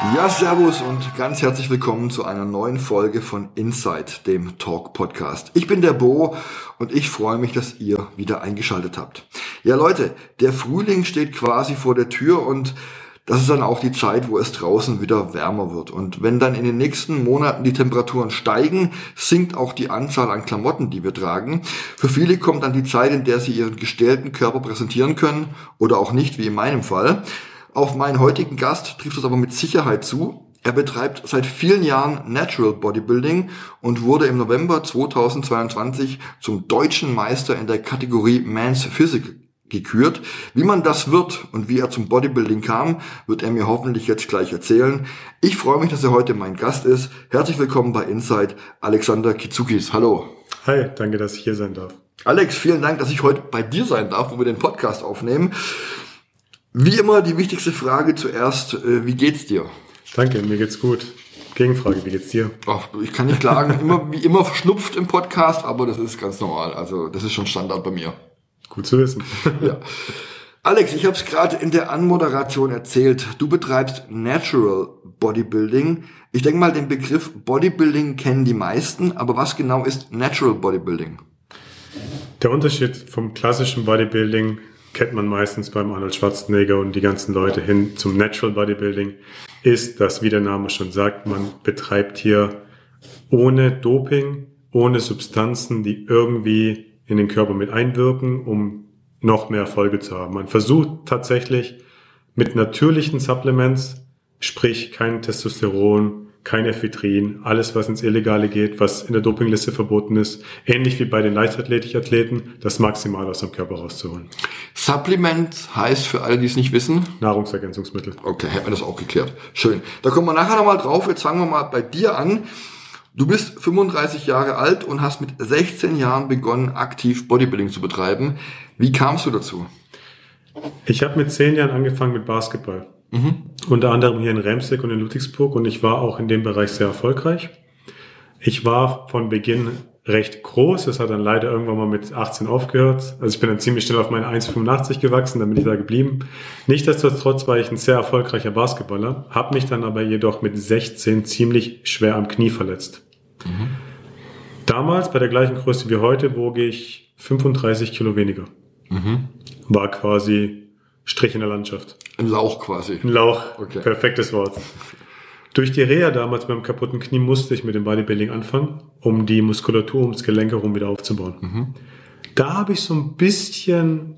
Ja, servus und ganz herzlich willkommen zu einer neuen Folge von Inside, dem Talk Podcast. Ich bin der Bo und ich freue mich, dass ihr wieder eingeschaltet habt. Ja, Leute, der Frühling steht quasi vor der Tür und das ist dann auch die Zeit, wo es draußen wieder wärmer wird. Und wenn dann in den nächsten Monaten die Temperaturen steigen, sinkt auch die Anzahl an Klamotten, die wir tragen. Für viele kommt dann die Zeit, in der sie ihren gestellten Körper präsentieren können oder auch nicht, wie in meinem Fall. Auf meinen heutigen Gast trifft es aber mit Sicherheit zu. Er betreibt seit vielen Jahren Natural Bodybuilding und wurde im November 2022 zum deutschen Meister in der Kategorie Man's Physical gekürt. Wie man das wird und wie er zum Bodybuilding kam, wird er mir hoffentlich jetzt gleich erzählen. Ich freue mich, dass er heute mein Gast ist. Herzlich willkommen bei Inside, Alexander Kitsukis. Hallo. Hi, danke, dass ich hier sein darf. Alex, vielen Dank, dass ich heute bei dir sein darf, wo wir den Podcast aufnehmen. Wie immer die wichtigste Frage zuerst, äh, wie geht's dir? Danke, mir geht's gut. Gegenfrage, wie geht's dir? Ach, ich kann nicht klagen, immer, wie immer verschnupft im Podcast, aber das ist ganz normal. Also das ist schon Standard bei mir. Gut zu wissen. ja. Alex, ich habe es gerade in der Anmoderation erzählt. Du betreibst Natural Bodybuilding. Ich denke mal, den Begriff Bodybuilding kennen die meisten, aber was genau ist Natural Bodybuilding? Der Unterschied vom klassischen Bodybuilding kennt man meistens beim Arnold Schwarzenegger und die ganzen Leute hin zum Natural Bodybuilding, ist, dass, wie der Name schon sagt, man betreibt hier ohne Doping, ohne Substanzen, die irgendwie in den Körper mit einwirken, um noch mehr Erfolge zu haben. Man versucht tatsächlich mit natürlichen Supplements, sprich kein Testosteron, kein Ephedrin, alles, was ins Illegale geht, was in der Dopingliste verboten ist, ähnlich wie bei den Leichtathletikathleten, das maximal aus dem Körper rauszuholen. Supplement heißt für alle, die es nicht wissen? Nahrungsergänzungsmittel. Okay, hätten wir das auch geklärt. Schön. Da kommen wir nachher nochmal drauf. Jetzt fangen wir mal bei dir an. Du bist 35 Jahre alt und hast mit 16 Jahren begonnen, aktiv Bodybuilding zu betreiben. Wie kamst du dazu? Ich habe mit 10 Jahren angefangen mit Basketball. Mhm. Unter anderem hier in Remsek und in Ludwigsburg und ich war auch in dem Bereich sehr erfolgreich. Ich war von Beginn recht groß. Das hat dann leider irgendwann mal mit 18 aufgehört. Also ich bin dann ziemlich schnell auf meine 1,85 gewachsen, dann bin ich da geblieben. Nichtsdestotrotz war ich ein sehr erfolgreicher Basketballer, habe mich dann aber jedoch mit 16 ziemlich schwer am Knie verletzt. Mhm. Damals bei der gleichen Größe wie heute wog ich 35 Kilo weniger. Mhm. War quasi Strich in der Landschaft. Ein Lauch quasi. Ein Lauch. Okay. Perfektes Wort. Durch die Reha damals beim kaputten Knie musste ich mit dem Bodybuilding anfangen, um die Muskulatur ums Gelenk herum wieder aufzubauen. Mhm. Da habe ich so ein bisschen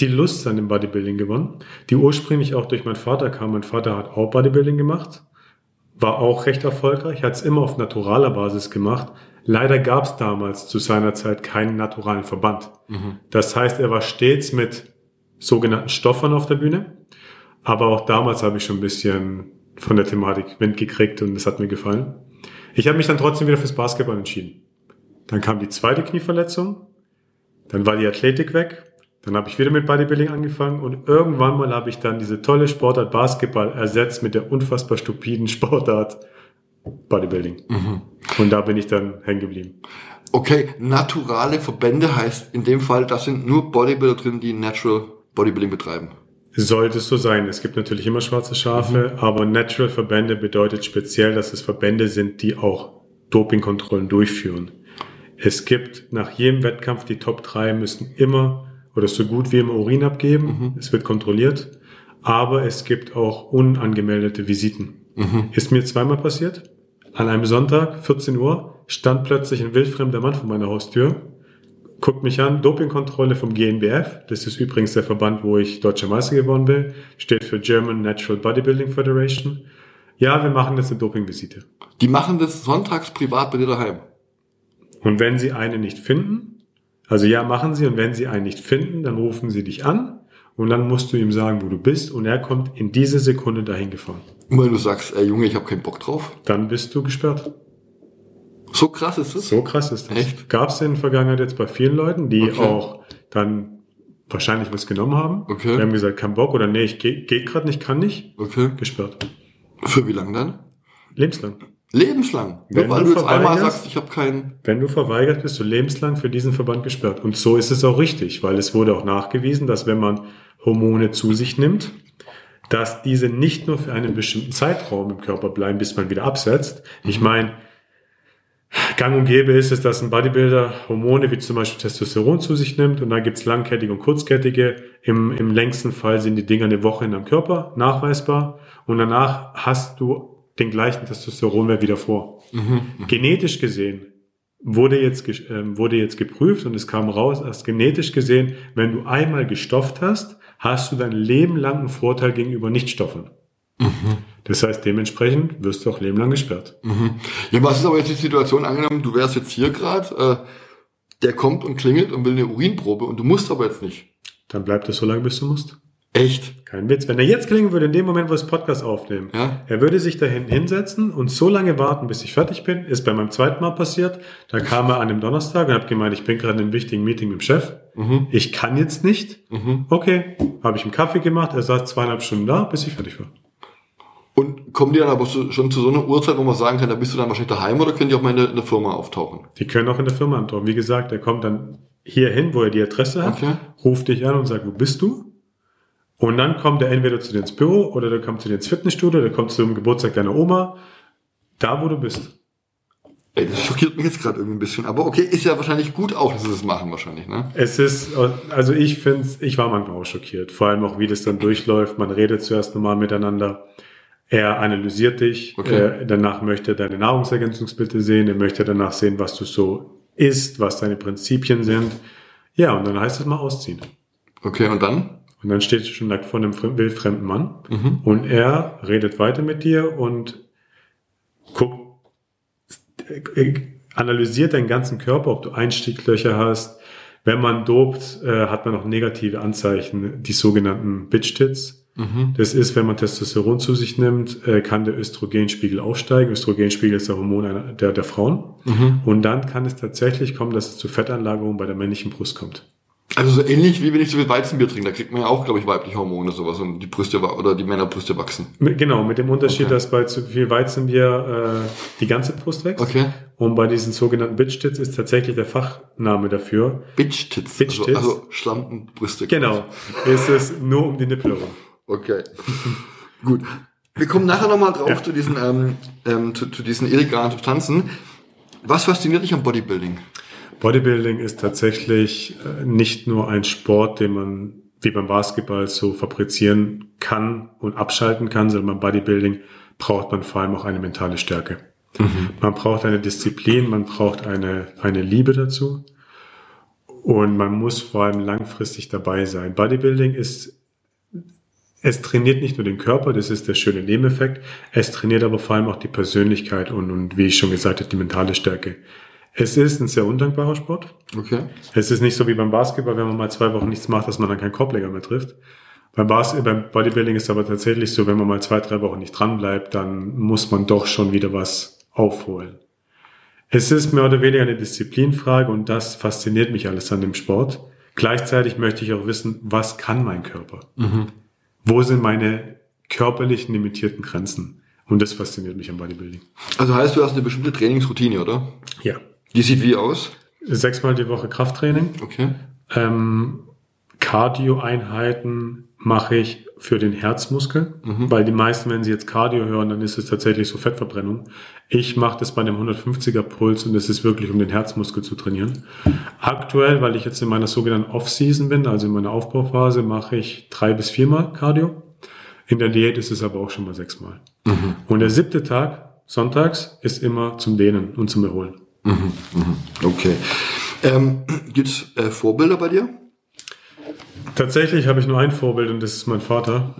die Lust an dem Bodybuilding gewonnen, die ursprünglich auch durch meinen Vater kam. Mein Vater hat auch Bodybuilding gemacht, war auch recht erfolgreich, hat es immer auf naturaler Basis gemacht. Leider gab es damals zu seiner Zeit keinen naturalen Verband. Mhm. Das heißt, er war stets mit sogenannten Stoffern auf der Bühne. Aber auch damals habe ich schon ein bisschen von der Thematik Wind gekriegt und es hat mir gefallen. Ich habe mich dann trotzdem wieder fürs Basketball entschieden. Dann kam die zweite Knieverletzung, dann war die Athletik weg, dann habe ich wieder mit Bodybuilding angefangen und irgendwann mal habe ich dann diese tolle Sportart Basketball ersetzt mit der unfassbar stupiden Sportart Bodybuilding. Mhm. Und da bin ich dann hängen geblieben. Okay, naturale Verbände heißt in dem Fall, das sind nur Bodybuilder drin, die Natural Bodybuilding betreiben. Sollte es so sein. Es gibt natürlich immer schwarze Schafe, mhm. aber Natural Verbände bedeutet speziell, dass es Verbände sind, die auch Dopingkontrollen durchführen. Es gibt nach jedem Wettkampf die Top 3 müssen immer oder so gut wie immer Urin abgeben. Mhm. Es wird kontrolliert. Aber es gibt auch unangemeldete Visiten. Mhm. Ist mir zweimal passiert. An einem Sonntag, 14 Uhr, stand plötzlich ein wildfremder Mann vor meiner Haustür guckt mich an, Dopingkontrolle vom GNBF, das ist übrigens der Verband, wo ich deutscher Meister geworden bin, steht für German Natural Bodybuilding Federation. Ja, wir machen jetzt eine Dopingvisite. Die machen das sonntags privat bei dir daheim. Und wenn sie eine nicht finden, also ja, machen sie, und wenn sie einen nicht finden, dann rufen sie dich an und dann musst du ihm sagen, wo du bist und er kommt in diese Sekunde dahin gefahren. Und wenn du sagst, ey Junge, ich habe keinen Bock drauf, dann bist du gesperrt. So krass ist es? So krass ist das. Echt? Gab es in der Vergangenheit jetzt bei vielen Leuten, die Okay. auch dann wahrscheinlich was genommen haben. Okay. Die haben gesagt, kein Bock oder nee, ich gehe geht gerade nicht, kann nicht. Okay. Gesperrt. Für wie lange dann? Lebenslang. Lebenslang. Wenn weil du du jetzt einmal sagst, ich habe keinen. Wenn du verweigert bist, du lebenslang für diesen Verband gesperrt. Und so ist es auch richtig, weil es wurde auch nachgewiesen, dass wenn man Hormone zu sich nimmt, dass diese nicht nur für einen bestimmten Zeitraum im Körper bleiben, bis man wieder absetzt. Ich meine, gang und gäbe ist es, dass ein Bodybuilder Hormone wie zum Beispiel Testosteron zu sich nimmt und dann gibt's langkettige und kurzkettige. Im, Im längsten Fall sind die Dinger eine Woche in deinem Körper nachweisbar und danach hast du den gleichen Testosteronwert wieder vor. Genetisch gesehen wurde jetzt, ähm, wurde jetzt geprüft und es kam raus, dass genetisch gesehen, wenn du einmal gestofft hast, hast du dein Leben lang einen Vorteil gegenüber Nichtstoffen. Das heißt, dementsprechend wirst du auch Leben lang gesperrt. Ja, was ist aber jetzt die Situation angenommen, du wärst jetzt hier gerade, äh, der kommt und klingelt und will eine Urinprobe und du musst aber jetzt nicht. Dann bleibt es so lange, bis du musst. Echt? Kein Witz. Wenn er jetzt klingen würde, in dem Moment, wo wir das Podcast aufnehmen, Ja. er würde sich dahin hinsetzen und so lange warten, bis ich fertig bin. Ist bei meinem zweiten Mal passiert. Da kam er an dem Donnerstag und hat gemeint, ich bin gerade in einem wichtigen Meeting mit dem Chef. Ich kann jetzt nicht. Okay, habe ich einen Kaffee gemacht. Er saß zweieinhalb Stunden da, bis ich fertig war. Und kommen die dann aber schon zu so einer Uhrzeit, wo man sagen kann, da bist du dann wahrscheinlich daheim oder können die auch mal in der, in der Firma auftauchen? Die können auch in der Firma antworten. Wie gesagt, er kommt dann hier hin, wo er die Adresse hat, Okay. ruft dich an und sagt, wo bist du? Und dann kommt er entweder zu dir ins Büro oder der kommt zu dir ins Fitnessstudio, der kommt zum Geburtstag deiner Oma, da wo du bist. Ey, das schockiert mich jetzt gerade irgendwie ein bisschen. Aber okay, ist ja wahrscheinlich gut auch, dass sie das machen wahrscheinlich, ne? Es ist, also ich finde, ich war manchmal auch schockiert. Vor allem auch, wie das dann durchläuft. Man redet zuerst normal miteinander. Er analysiert dich. Okay. Äh, danach möchte er deine Nahrungsergänzungsmittel sehen. Er möchte danach sehen, was du so isst, was deine Prinzipien sind. Ja, und dann heißt es mal ausziehen. Okay, und dann? Und dann steht schon nackt vor einem fre- wildfremden Mann. Und er redet weiter mit dir und guckt, äh, analysiert deinen ganzen Körper, ob du Einstieglöcher hast. Wenn man dopt, äh, hat man auch negative Anzeichen, die sogenannten Bitch-Tits. Das ist, wenn man Testosteron zu sich nimmt, äh, kann der Östrogenspiegel aufsteigen. Östrogenspiegel ist der Hormon einer, der, der Frauen. Und dann kann es tatsächlich kommen, dass es zu Fettanlagerungen bei der männlichen Brust kommt. Also so ähnlich wie wenn ich so viel Weizenbier trinke, da kriegt man ja auch, glaube ich, weibliche Hormone sowas und die Brüste oder die Männerbrüste wachsen. Genau, mit dem Unterschied, Okay. dass bei zu viel Weizenbier äh, die ganze Brust wächst. Okay. Und bei diesen sogenannten Bitch-Tits ist tatsächlich der Fachname dafür. Bitch-Tits. Also, Bitch-Tits. also Schlampenbrüste. Genau, ist es nur um die Nippel herum. Okay. Gut. Wir kommen nachher nochmal drauf Ja. zu diesen, ähm, ähm, zu, zu diesen illegalen Substanzen. Was fasziniert dich am Bodybuilding? Bodybuilding ist tatsächlich äh, nicht nur ein Sport, den man wie beim Basketball so fabrizieren kann und abschalten kann, sondern beim Bodybuilding braucht man vor allem auch eine mentale Stärke. Man braucht eine Disziplin, man braucht eine, eine Liebe dazu und man muss vor allem langfristig dabei sein. Bodybuilding ist es trainiert nicht nur den Körper, das ist der schöne Nebeneffekt, es trainiert aber vor allem auch die Persönlichkeit und, und wie ich schon gesagt habe, die mentale Stärke. Es ist ein sehr undankbarer Sport. Okay. Es ist nicht so wie beim Basketball, wenn man mal zwei Wochen nichts macht, dass man dann keinen Korbleger mehr trifft. Beim, Bas beim Bodybuilding ist es aber tatsächlich so, wenn man mal zwei, drei Wochen nicht dran bleibt, dann muss man doch schon wieder was aufholen. Es ist mehr oder weniger eine Disziplinfrage und das fasziniert mich alles an dem Sport. Gleichzeitig möchte ich auch wissen, was kann mein Körper? Wo sind meine körperlichen limitierten Grenzen? Und das fasziniert mich am Bodybuilding. Also heißt, du hast eine bestimmte Trainingsroutine, oder? Ja. Die sieht wie aus? Sechsmal die Woche Krafttraining. Okay. Ähm, Cardio-Einheiten mache ich für den Herzmuskel, weil die meisten, wenn sie jetzt Cardio hören, dann ist es tatsächlich so Fettverbrennung. Ich mache das bei einem 150er Puls und das ist wirklich, um den Herzmuskel zu trainieren. Aktuell, weil ich jetzt in meiner sogenannten Off-Season bin, also in meiner Aufbauphase, mache ich drei bis viermal Cardio. In der Diät ist es aber auch schon mal sechsmal. Und der siebte Tag, sonntags, ist immer zum Dehnen und zum Erholen. Okay. Ähm, gibt's äh, Vorbilder bei dir? Tatsächlich habe ich nur ein Vorbild und das ist mein Vater.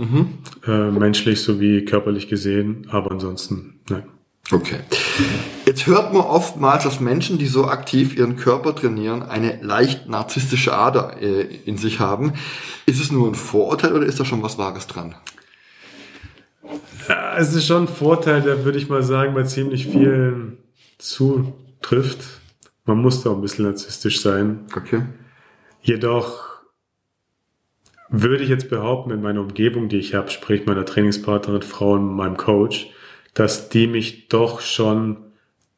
Äh, menschlich sowie körperlich gesehen, aber ansonsten nein. Okay. Jetzt hört man oftmals, dass Menschen, die so aktiv ihren Körper trainieren, eine leicht narzisstische Ader äh, in sich haben. Ist es nur ein Vorurteil oder ist da schon was Wahres dran? Ja, es ist schon ein Vorteil, da würde ich mal sagen, bei ziemlich vielen trifft. Man muss da ein bisschen narzisstisch sein. Okay. Jedoch würde ich jetzt behaupten, in meiner Umgebung, die ich habe, sprich meiner Trainingspartnerin, Frau und meinem Coach, dass die mich doch schon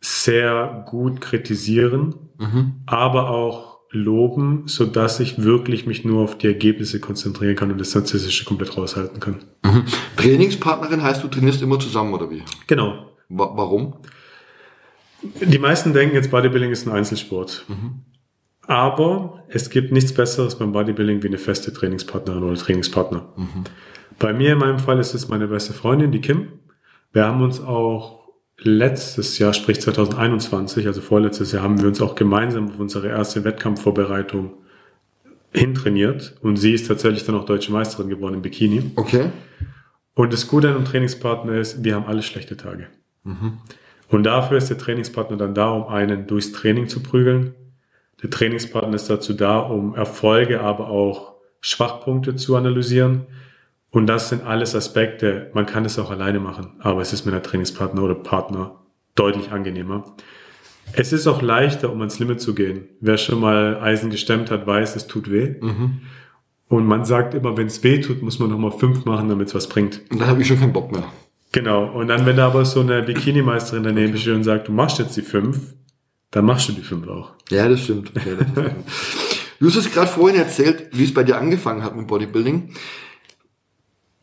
sehr gut kritisieren, aber auch loben, so dass ich wirklich mich nur auf die Ergebnisse konzentrieren kann und das Narzisstische komplett raushalten kann. Mhm. Trainingspartnerin heißt, du trainierst immer zusammen oder wie? Genau. Wa warum? Die meisten denken jetzt Bodybuilding ist ein Einzelsport. Aber es gibt nichts Besseres beim Bodybuilding wie eine feste Trainingspartnerin oder Trainingspartner. Bei mir in meinem Fall ist es meine beste Freundin, die Kim. Wir haben uns auch letztes Jahr, sprich 2021, also vorletztes Jahr, haben wir uns auch gemeinsam auf unsere erste Wettkampfvorbereitung hintrainiert. Und sie ist tatsächlich dann auch deutsche Meisterin geworden im Bikini. Okay. Und das Gute an einem Trainingspartner ist, wir haben alle schlechte Tage. Und dafür ist der Trainingspartner dann da, um einen durchs Training zu prügeln. Der Trainingspartner ist dazu da, um Erfolge, aber auch Schwachpunkte zu analysieren. Und das sind alles Aspekte, man kann es auch alleine machen, aber es ist mit einem Trainingspartner oder Partner deutlich angenehmer. Es ist auch leichter, um ans Limit zu gehen. Wer schon mal Eisen gestemmt hat, weiß, es tut weh. Und man sagt immer, wenn es weh tut, muss man nochmal fünf machen, damit es was bringt. Und dann habe ich schon keinen Bock mehr. Genau. Und dann, wenn da aber so eine Bikini-Meisterin daneben steht und sagt, du machst jetzt die fünf, dann machst du die fünf auch. Ja, das stimmt. Ja, das stimmt. du hast es gerade vorhin erzählt, wie es bei dir angefangen hat mit Bodybuilding.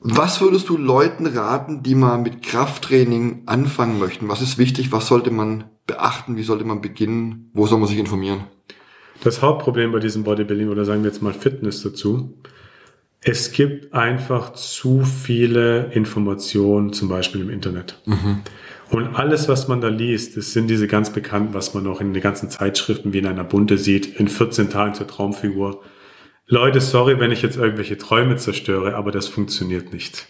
Was würdest du Leuten raten, die mal mit Krafttraining anfangen möchten? Was ist wichtig? Was sollte man beachten? Wie sollte man beginnen? Wo soll man sich informieren? Das Hauptproblem bei diesem Bodybuilding oder sagen wir jetzt mal Fitness dazu, es gibt einfach zu viele Informationen, zum Beispiel im Internet. Und alles, was man da liest, das sind diese ganz bekannten, was man auch in den ganzen Zeitschriften wie in einer Bunte sieht, in 14 Tagen zur Traumfigur. Leute, sorry, wenn ich jetzt irgendwelche Träume zerstöre, aber das funktioniert nicht.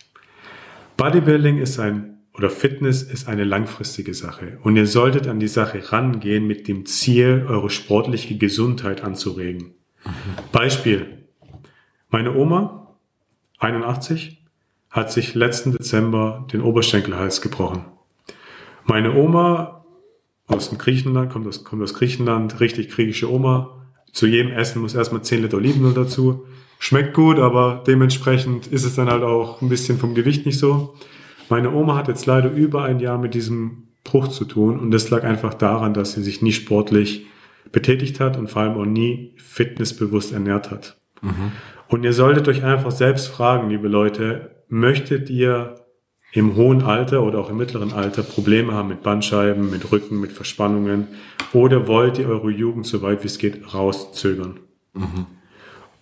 Bodybuilding ist ein, oder Fitness ist eine langfristige Sache. Und ihr solltet an die Sache rangehen mit dem Ziel, eure sportliche Gesundheit anzuregen. Beispiel. Meine Oma, 81, hat sich letzten Dezember den Oberschenkelhals gebrochen. Meine Oma aus dem Griechenland, kommt aus, kommt aus Griechenland, richtig griechische Oma. Zu jedem Essen muss erstmal 10 Liter Olivenöl dazu. Schmeckt gut, aber dementsprechend ist es dann halt auch ein bisschen vom Gewicht nicht so. Meine Oma hat jetzt leider über ein Jahr mit diesem Bruch zu tun und das lag einfach daran, dass sie sich nie sportlich betätigt hat und vor allem auch nie fitnessbewusst ernährt hat. Und ihr solltet euch einfach selbst fragen, liebe Leute, möchtet ihr im hohen Alter oder auch im mittleren Alter Probleme haben mit Bandscheiben, mit Rücken, mit Verspannungen oder wollt ihr eure Jugend so weit wie es geht rauszögern?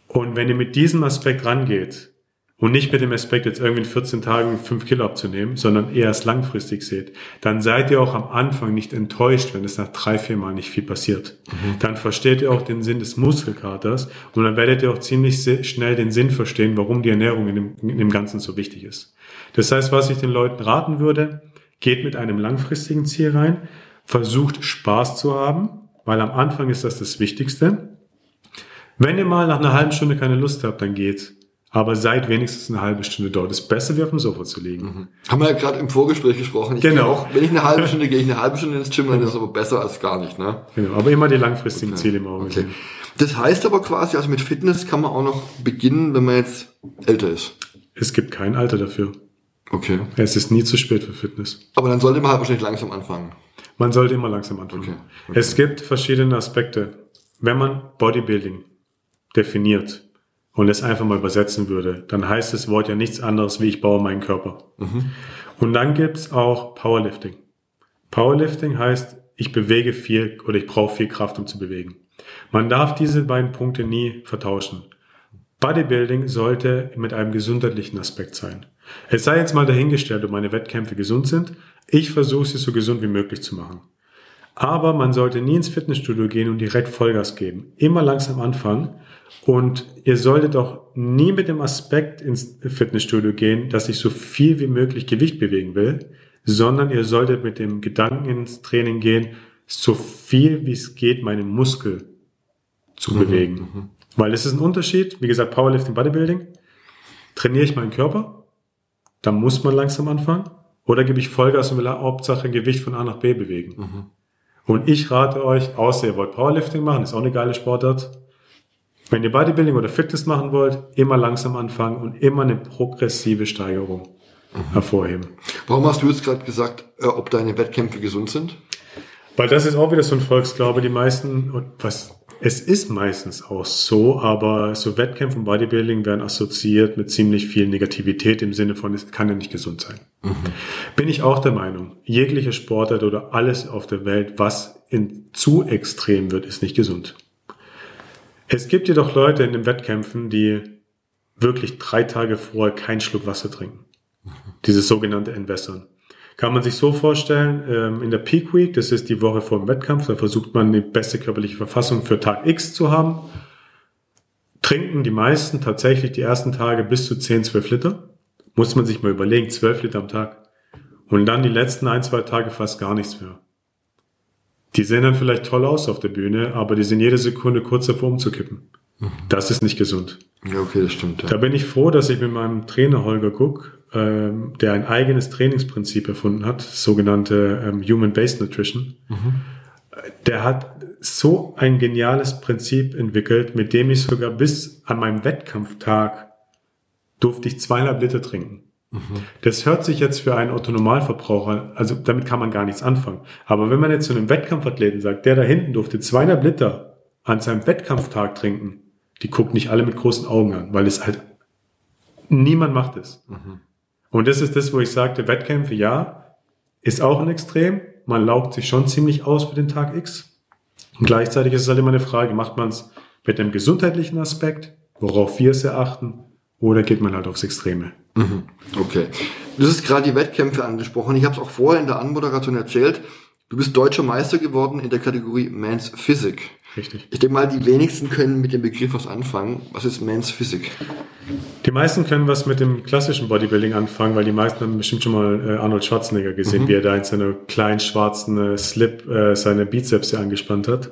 Und wenn ihr mit diesem Aspekt rangeht und nicht mit dem Aspekt jetzt irgendwie in 14 Tagen 5 Kilo abzunehmen, sondern eher es langfristig seht, dann seid ihr auch am Anfang nicht enttäuscht, wenn es nach drei, vier Mal nicht viel passiert. Dann versteht ihr auch den Sinn des Muskelkaters und dann werdet ihr auch ziemlich schnell den Sinn verstehen, warum die Ernährung in dem, in dem Ganzen so wichtig ist. Das heißt, was ich den Leuten raten würde, geht mit einem langfristigen Ziel rein, versucht Spaß zu haben, weil am Anfang ist das das Wichtigste. Wenn ihr mal nach einer halben Stunde keine Lust habt, dann geht. Aber seid wenigstens eine halbe Stunde dort. Es ist besser, wie auf dem Sofa zu liegen. Haben wir ja gerade im Vorgespräch gesprochen. Ich Genau. auch, wenn ich eine halbe Stunde gehe, ich eine halbe Stunde ins Gym, dann ist es aber besser als gar nicht, ne? Genau. Aber immer die langfristigen Ziele im Auge Okay. Das heißt aber quasi, also mit Fitness kann man auch noch beginnen, wenn man jetzt älter ist. Es gibt kein Alter dafür. Okay. Es ist nie zu spät für Fitness. Aber dann sollte man halt wahrscheinlich langsam anfangen. Man sollte immer langsam anfangen. Okay, okay. Es gibt verschiedene Aspekte. Wenn man Bodybuilding definiert und es einfach mal übersetzen würde, dann heißt das Wort ja nichts anderes wie ich baue meinen Körper. Und dann gibt's auch Powerlifting. Powerlifting heißt, ich bewege viel oder ich brauche viel Kraft, um zu bewegen. Man darf diese beiden Punkte nie vertauschen. Bodybuilding sollte mit einem gesundheitlichen Aspekt sein. Es sei jetzt mal dahingestellt, ob meine Wettkämpfe gesund sind. Ich versuche sie so gesund wie möglich zu machen. Aber man sollte nie ins Fitnessstudio gehen und direkt Vollgas geben. Immer langsam anfangen. Und ihr solltet auch nie mit dem Aspekt ins Fitnessstudio gehen, dass ich so viel wie möglich Gewicht bewegen will, sondern ihr solltet mit dem Gedanken ins Training gehen, so viel wie es geht, meine Muskel zu bewegen. Weil es ist ein Unterschied, wie gesagt, Powerlifting, Bodybuilding. Trainiere ich meinen Körper, dann muss man langsam anfangen. Oder gebe ich Vollgas und will Hauptsache Gewicht von A nach B bewegen. Und ich rate euch, außer ihr wollt Powerlifting machen, ist auch eine geile Sportart. Wenn ihr Bodybuilding oder Fitness machen wollt, immer langsam anfangen und immer eine progressive Steigerung hervorheben. Warum hast du jetzt gerade gesagt, äh, ob deine Wettkämpfe gesund sind? Weil das ist auch wieder so ein Volksglaube. Die meisten, was, es ist meistens auch so, aber so Wettkämpfe und Bodybuilding werden assoziiert mit ziemlich viel Negativität im Sinne von, es kann ja nicht gesund sein. Bin ich auch der Meinung, jegliche Sportart oder alles auf der Welt, was in zu extrem wird, ist nicht gesund. Es gibt jedoch Leute in den Wettkämpfen, die wirklich drei Tage vorher keinen Schluck Wasser trinken. Dieses sogenannte Entwässern. Kann man sich so vorstellen, ähm, in der Peak Week, das ist die Woche vor dem Wettkampf, da versucht man die beste körperliche Verfassung für Tag X zu haben. Trinken die meisten tatsächlich die ersten Tage bis zu 10, 12 Liter. Muss man sich mal überlegen, 12 Liter am Tag. Und dann die letzten ein, zwei Tage fast gar nichts mehr. Die sehen dann vielleicht toll aus auf der Bühne, aber die sind jede Sekunde kurz davor umzukippen. Das ist nicht gesund. Ja, okay, das stimmt. Da Ja. bin ich froh, dass ich mit meinem Trainer Holger Guck, ähm, der ein eigenes Trainingsprinzip erfunden hat, sogenannte ähm, Human-Based Nutrition, äh, der hat so ein geniales Prinzip entwickelt, mit dem ich sogar bis an meinem Wettkampftag durfte ich zweieinhalb Liter trinken. Das hört sich jetzt für einen Autonomalverbraucher, also damit kann man gar nichts anfangen. Aber wenn man jetzt zu einem Wettkampfathleten sagt, der da hinten durfte zweieinhalb Liter an seinem Wettkampftag trinken, die gucken nicht alle mit großen Augen an, weil es halt niemand macht es. Und das ist das, wo ich sagte, Wettkämpfe, ja, ist auch ein Extrem. Man laugt sich schon ziemlich aus für den Tag X. Und gleichzeitig ist es halt immer eine Frage, macht man es mit einem gesundheitlichen Aspekt, worauf wir es erachten, oder geht man halt aufs Extreme? Okay. Du hast gerade die Wettkämpfe angesprochen. Ich habe es auch vorher in der Anmoderation erzählt. Du bist deutscher Meister geworden in der Kategorie Men's Physik. Richtig. Ich denke mal, die wenigsten können mit dem Begriff was anfangen. Was ist Men's Physik? Die meisten können was mit dem klassischen Bodybuilding anfangen, weil die meisten haben bestimmt schon mal äh, Arnold Schwarzenegger gesehen, wie er da in seiner kleinen schwarzen äh, Slip äh, seine Bizeps angespannt hat.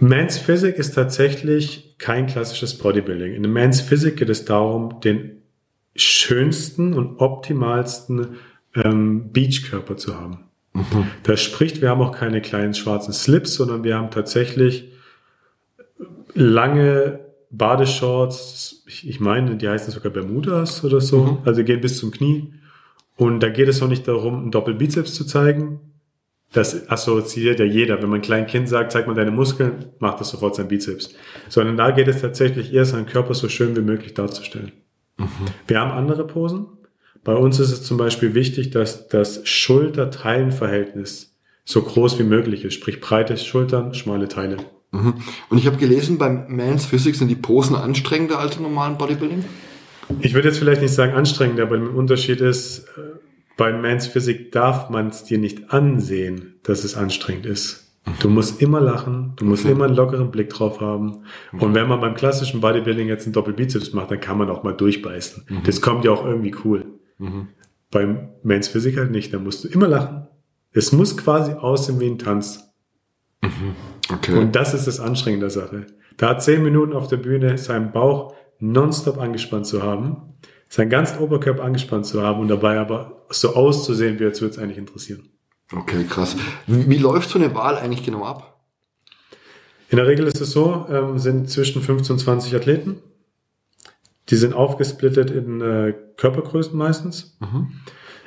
Men's Physik ist tatsächlich kein klassisches Bodybuilding. In der Men's Physik geht es darum, den schönsten und optimalsten ähm, Beachkörper zu haben. Das spricht, wir haben auch keine kleinen schwarzen Slips, sondern wir haben tatsächlich lange Badeshorts, ich, ich meine, die heißen sogar Bermudas oder so, also gehen bis zum Knie. Und da geht es auch nicht darum, einen Doppelbizeps zu zeigen. Das assoziiert ja jeder. Wenn man ein kleines Kind sagt, zeig mal deine Muskeln, macht das sofort sein Bizeps. Sondern da geht es tatsächlich eher, seinen Körper so schön wie möglich darzustellen. Wir haben andere Posen. Bei uns ist es zum Beispiel wichtig, dass das Schulter-Teilen-Verhältnis so groß wie möglich ist. Sprich breite Schultern, schmale Teile. Mhm. Und ich habe gelesen, beim Men's Physik sind die Posen anstrengender als im normalen Bodybuilding. Ich würde jetzt vielleicht nicht sagen anstrengend, aber der Unterschied ist, äh, bei Mans Physik darf man es dir nicht ansehen, dass es anstrengend ist. Du musst immer lachen, du musst immer einen lockeren Blick drauf haben. Und wenn man beim klassischen Bodybuilding jetzt einen Doppelbizeps macht, dann kann man auch mal durchbeißen. Das kommt ja auch irgendwie cool. Beim Mans Physik halt nicht, da musst du immer lachen. Es muss quasi aussehen wie ein Tanz. Okay. Und das ist das Anstrengende der Sache. Da zehn Minuten auf der Bühne seinen Bauch nonstop angespannt zu haben, seinen ganzen Oberkörper angespannt zu haben und dabei aber so auszusehen, wie als würde es eigentlich interessieren. okay, krass. Wie, wie läuft so eine Wahl eigentlich genau ab? In der Regel ist es so, ähm, sind zwischen 15 und 20 Athleten. Die sind aufgesplittet in äh, Körpergrößen meistens.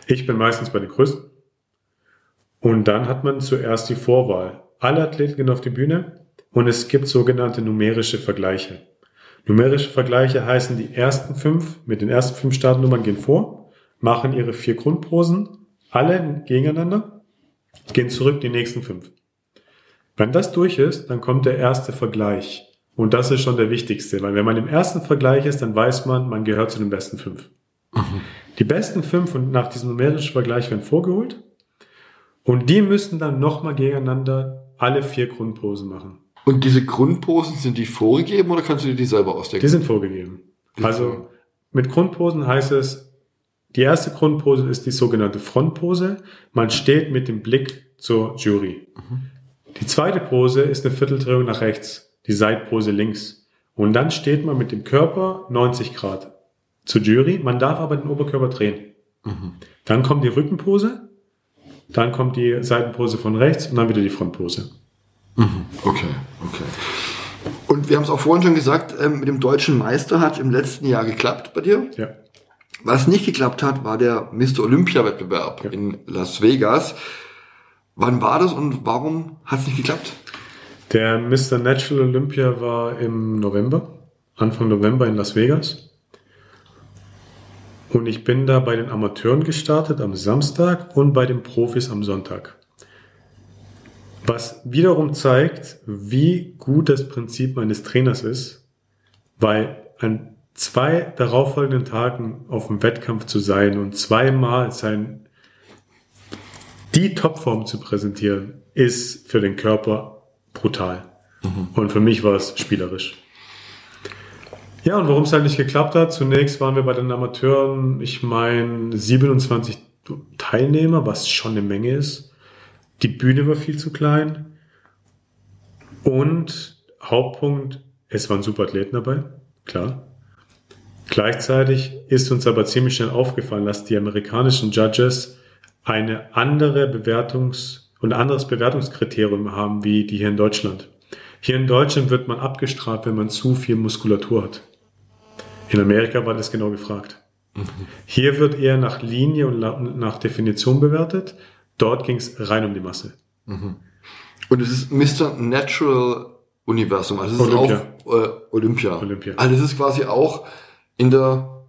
Ich bin meistens bei den größten. Und dann hat man zuerst die Vorwahl. Alle Athleten gehen auf die Bühne und es gibt sogenannte numerische Vergleiche. Numerische Vergleiche heißen, die ersten fünf mit den ersten fünf Startnummern gehen vor, machen ihre vier Grundposen, alle gegeneinander, gehen zurück die nächsten fünf. Wenn das durch ist, dann kommt der erste Vergleich. Und das ist schon der wichtigste, weil wenn man im ersten Vergleich ist, dann weiß man, man gehört zu den besten fünf. Die besten fünf und nach diesem numerischen Vergleich werden vorgeholt. Und die müssen dann nochmal gegeneinander alle vier Grundposen machen. Und diese Grundposen, sind die vorgegeben oder kannst du dir die selber ausdenken? Die sind vorgegeben. Also mit Grundposen heißt es, die erste Grundpose ist die sogenannte Frontpose. Man steht mit dem Blick zur Jury. Die zweite Pose ist eine Vierteldrehung nach rechts, die Seitpose links. Und dann steht man mit dem Körper 90 Grad zur Jury. Man darf aber den Oberkörper drehen. Dann kommt die Rückenpose. dann kommt die Seitenpose von rechts und dann wieder die Frontpose. Okay, okay. Und wir haben es auch vorhin schon gesagt, ähm, mit dem deutschen Meister hat im letzten Jahr geklappt bei dir. Ja. Was nicht geklappt hat, war der Mr. Olympia-Wettbewerb Ja. in Las Vegas. Wann war das und warum hat es nicht geklappt? Der Mr. Natural Olympia war im November, Anfang November in Las Vegas. Und ich bin da bei den Amateuren gestartet am Samstag und bei den Profis am Sonntag. Was wiederum zeigt, wie gut das Prinzip meines Trainers ist, weil an zwei darauffolgenden Tagen auf dem Wettkampf zu sein und zweimal sein, die Topform zu präsentieren, ist für den Körper brutal. Und für mich war es spielerisch. Ja, und warum es halt nicht geklappt hat, zunächst waren wir bei den Amateuren, ich meine, 27 Teilnehmer, was schon eine Menge ist. Die Bühne war viel zu klein. Und Hauptpunkt, es waren super Athleten dabei, klar. Gleichzeitig ist uns aber ziemlich schnell aufgefallen, dass die amerikanischen Judges eine andere Bewertungs- und ein anderes Bewertungskriterium haben wie die hier in Deutschland. Hier in Deutschland wird man abgestraft, wenn man zu viel Muskulatur hat. In Amerika war das genau gefragt. Hier wird eher nach Linie und nach Definition bewertet. Dort ging es rein um die Masse. Und es ist Mr. Natural Universum, also es ist Olympia. auch äh, Olympia. Olympia. Also es ist quasi auch in der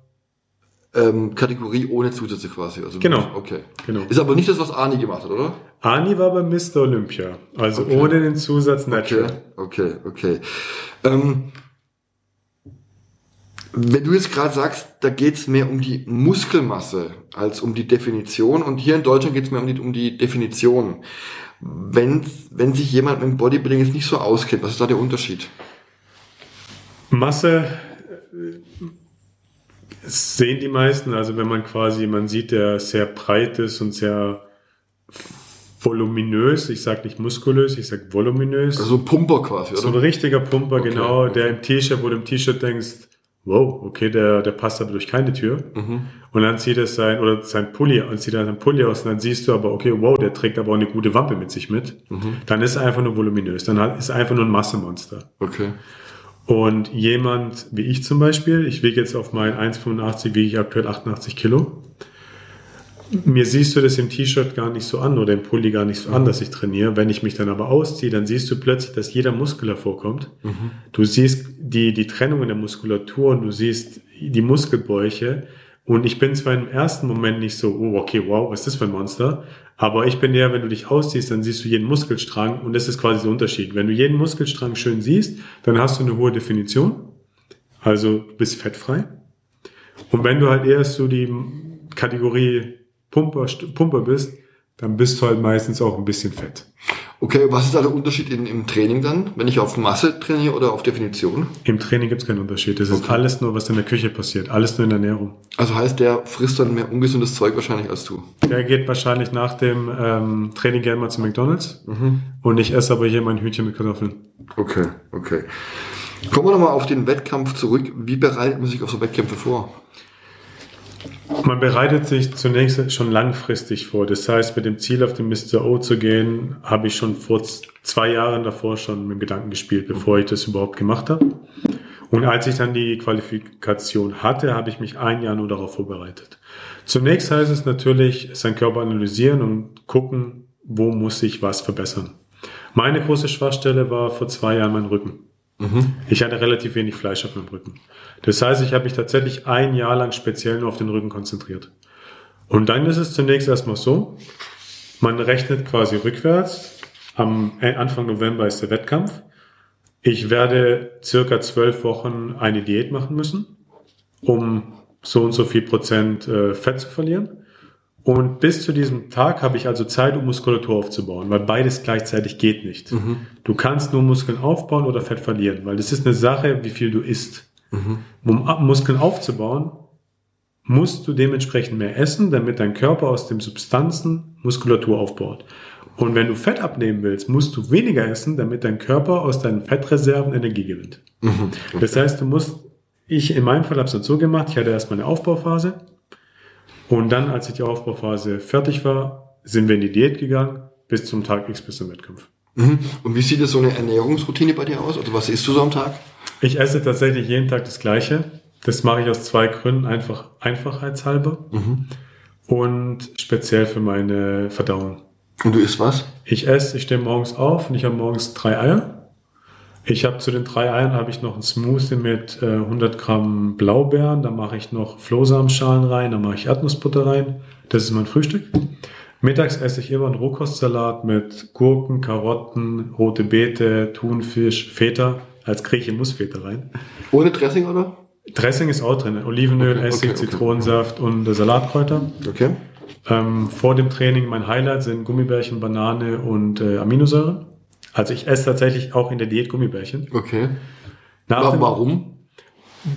ähm, Kategorie ohne Zusätze quasi. Also Genau. Okay. Genau. Ist aber nicht das, was Ani gemacht hat, oder? Ani war bei Mr. Olympia, also Okay. ohne den Zusatz Okay, Natural. okay, okay. Ähm, wenn du jetzt gerade sagst, da geht's mehr um die Muskelmasse als um die Definition und hier in Deutschland geht's mehr um die, um die Definition. Wenn, wenn sich jemand mit dem Bodybuilding jetzt nicht so auskennt, was ist da der Unterschied? Masse sehen die meisten, also wenn man quasi, man sieht, der sehr breit ist und sehr voluminös, ich sage nicht muskulös, ich sage voluminös. Also ein Pumper quasi, so ein oder? richtiger Pumper, Okay, genau, okay. der im T-Shirt, wo du im T-Shirt denkst, wow, okay, der, der passt aber durch keine Tür. Mhm. Und dann zieht es sein, oder sein Pulli, und zieht er sein Pulli aus, und dann siehst du aber, okay, wow, der trägt aber auch eine gute Wampe mit sich mit. Mhm. Dann ist er einfach nur voluminös, dann ist er einfach nur ein Massemonster. Okay. Und jemand wie ich zum Beispiel, ich wiege jetzt auf mein 1,85, wiege ich aktuell 88 Kilo. Mir siehst du das im T-Shirt gar nicht so an oder im Pulli gar nicht so an, dass ich trainiere. Wenn ich mich dann aber ausziehe, dann siehst du plötzlich, dass jeder Muskel hervorkommt. Du siehst die, die Trennung in der Muskulatur und du siehst die Muskelbäuche. Und ich bin zwar im ersten Moment nicht so, oh, okay, wow, was ist das für ein Monster? Aber ich bin eher, wenn du dich ausziehst, dann siehst du jeden Muskelstrang und das ist quasi der Unterschied. Wenn du jeden Muskelstrang schön siehst, dann hast du eine hohe Definition. Also du bist fettfrei. Und wenn du halt eher so die Kategorie Pumper, Pumper bist, dann bist du halt meistens auch ein bisschen fett. Okay, was ist da der Unterschied in, im Training dann, wenn ich auf Masse trainiere oder auf Definition? Im Training gibt es keinen Unterschied. Das ist Okay. alles nur, was in der Küche passiert. Alles nur in der Ernährung. Also heißt, der frisst dann mehr ungesundes Zeug wahrscheinlich als du. Der geht wahrscheinlich nach dem ähm, Training gerne mal zu McDonalds. Und ich esse aber hier mein Hühnchen mit Kartoffeln. Okay, okay. Kommen wir nochmal auf den Wettkampf zurück. Wie bereitet man sich auf so Wettkämpfe vor? Man bereitet sich zunächst schon langfristig vor. Das heißt, mit dem Ziel, auf den Mr. O zu gehen, habe ich schon vor zwei Jahren davor schon mit dem Gedanken gespielt, bevor ich das überhaupt gemacht habe. Und als ich dann die Qualifikation hatte, habe ich mich ein Jahr nur darauf vorbereitet. Zunächst heißt es natürlich, seinen Körper analysieren und gucken, wo muss ich was verbessern. Meine große Schwachstelle war vor zwei Jahren mein Rücken. Ich hatte relativ wenig Fleisch auf meinem Rücken. Das heißt, ich habe mich tatsächlich ein Jahr lang speziell nur auf den Rücken konzentriert. Und dann ist es zunächst erstmal so, man rechnet quasi rückwärts. Am Anfang November ist der Wettkampf. Ich werde circa zwölf Wochen eine Diät machen müssen, um so und so viel Prozent äh, Fett zu verlieren. Und bis zu diesem Tag habe ich also Zeit, um Muskulatur aufzubauen, weil beides gleichzeitig geht nicht. Du kannst nur Muskeln aufbauen oder Fett verlieren, weil das ist eine Sache, wie viel du isst. Um ab- Muskeln aufzubauen, musst du dementsprechend mehr essen, damit dein Körper aus den Substanzen Muskulatur aufbaut. Und wenn du Fett abnehmen willst, musst du weniger essen, damit dein Körper aus deinen Fettreserven Energie gewinnt. Das heißt, du musst, ich in meinem Fall habe es dann so gemacht, ich hatte erstmal eine Aufbauphase und dann, als ich die Aufbauphase fertig war, sind wir in die Diät gegangen, bis zum Tag X, bis zum Wettkampf. Mhm. Und wie sieht das so eine Ernährungsroutine bei dir aus? Also was isst du so am Tag? Ich esse tatsächlich jeden Tag das Gleiche. Das mache ich aus zwei Gründen. Einfach einfachheitshalber und speziell für meine Verdauung. Und du isst was? Ich esse, ich stehe morgens auf und ich habe morgens drei Eier. Ich habe zu den drei Eiern habe ich noch ein Smoothie mit äh, 100 Gramm Blaubeeren. Da mache ich noch Flohsamenschalen rein, da mache ich Erdnussbutter rein. Das ist mein Frühstück. Mittags esse ich immer einen Rohkostsalat mit Gurken, Karotten, rote Beete, Thunfisch, Feta. Als Grieche muss Feta rein. Ohne Dressing, oder? Dressing ist auch drin. Olivenöl, Okay, Essig, okay, okay. Zitronensaft und Salatkräuter. Okay. Ähm, vor dem Training mein Highlight sind Gummibärchen, Banane und äh, Aminosäuren. Also ich esse tatsächlich auch in der Diät Gummibärchen. Okay. Nach Warum?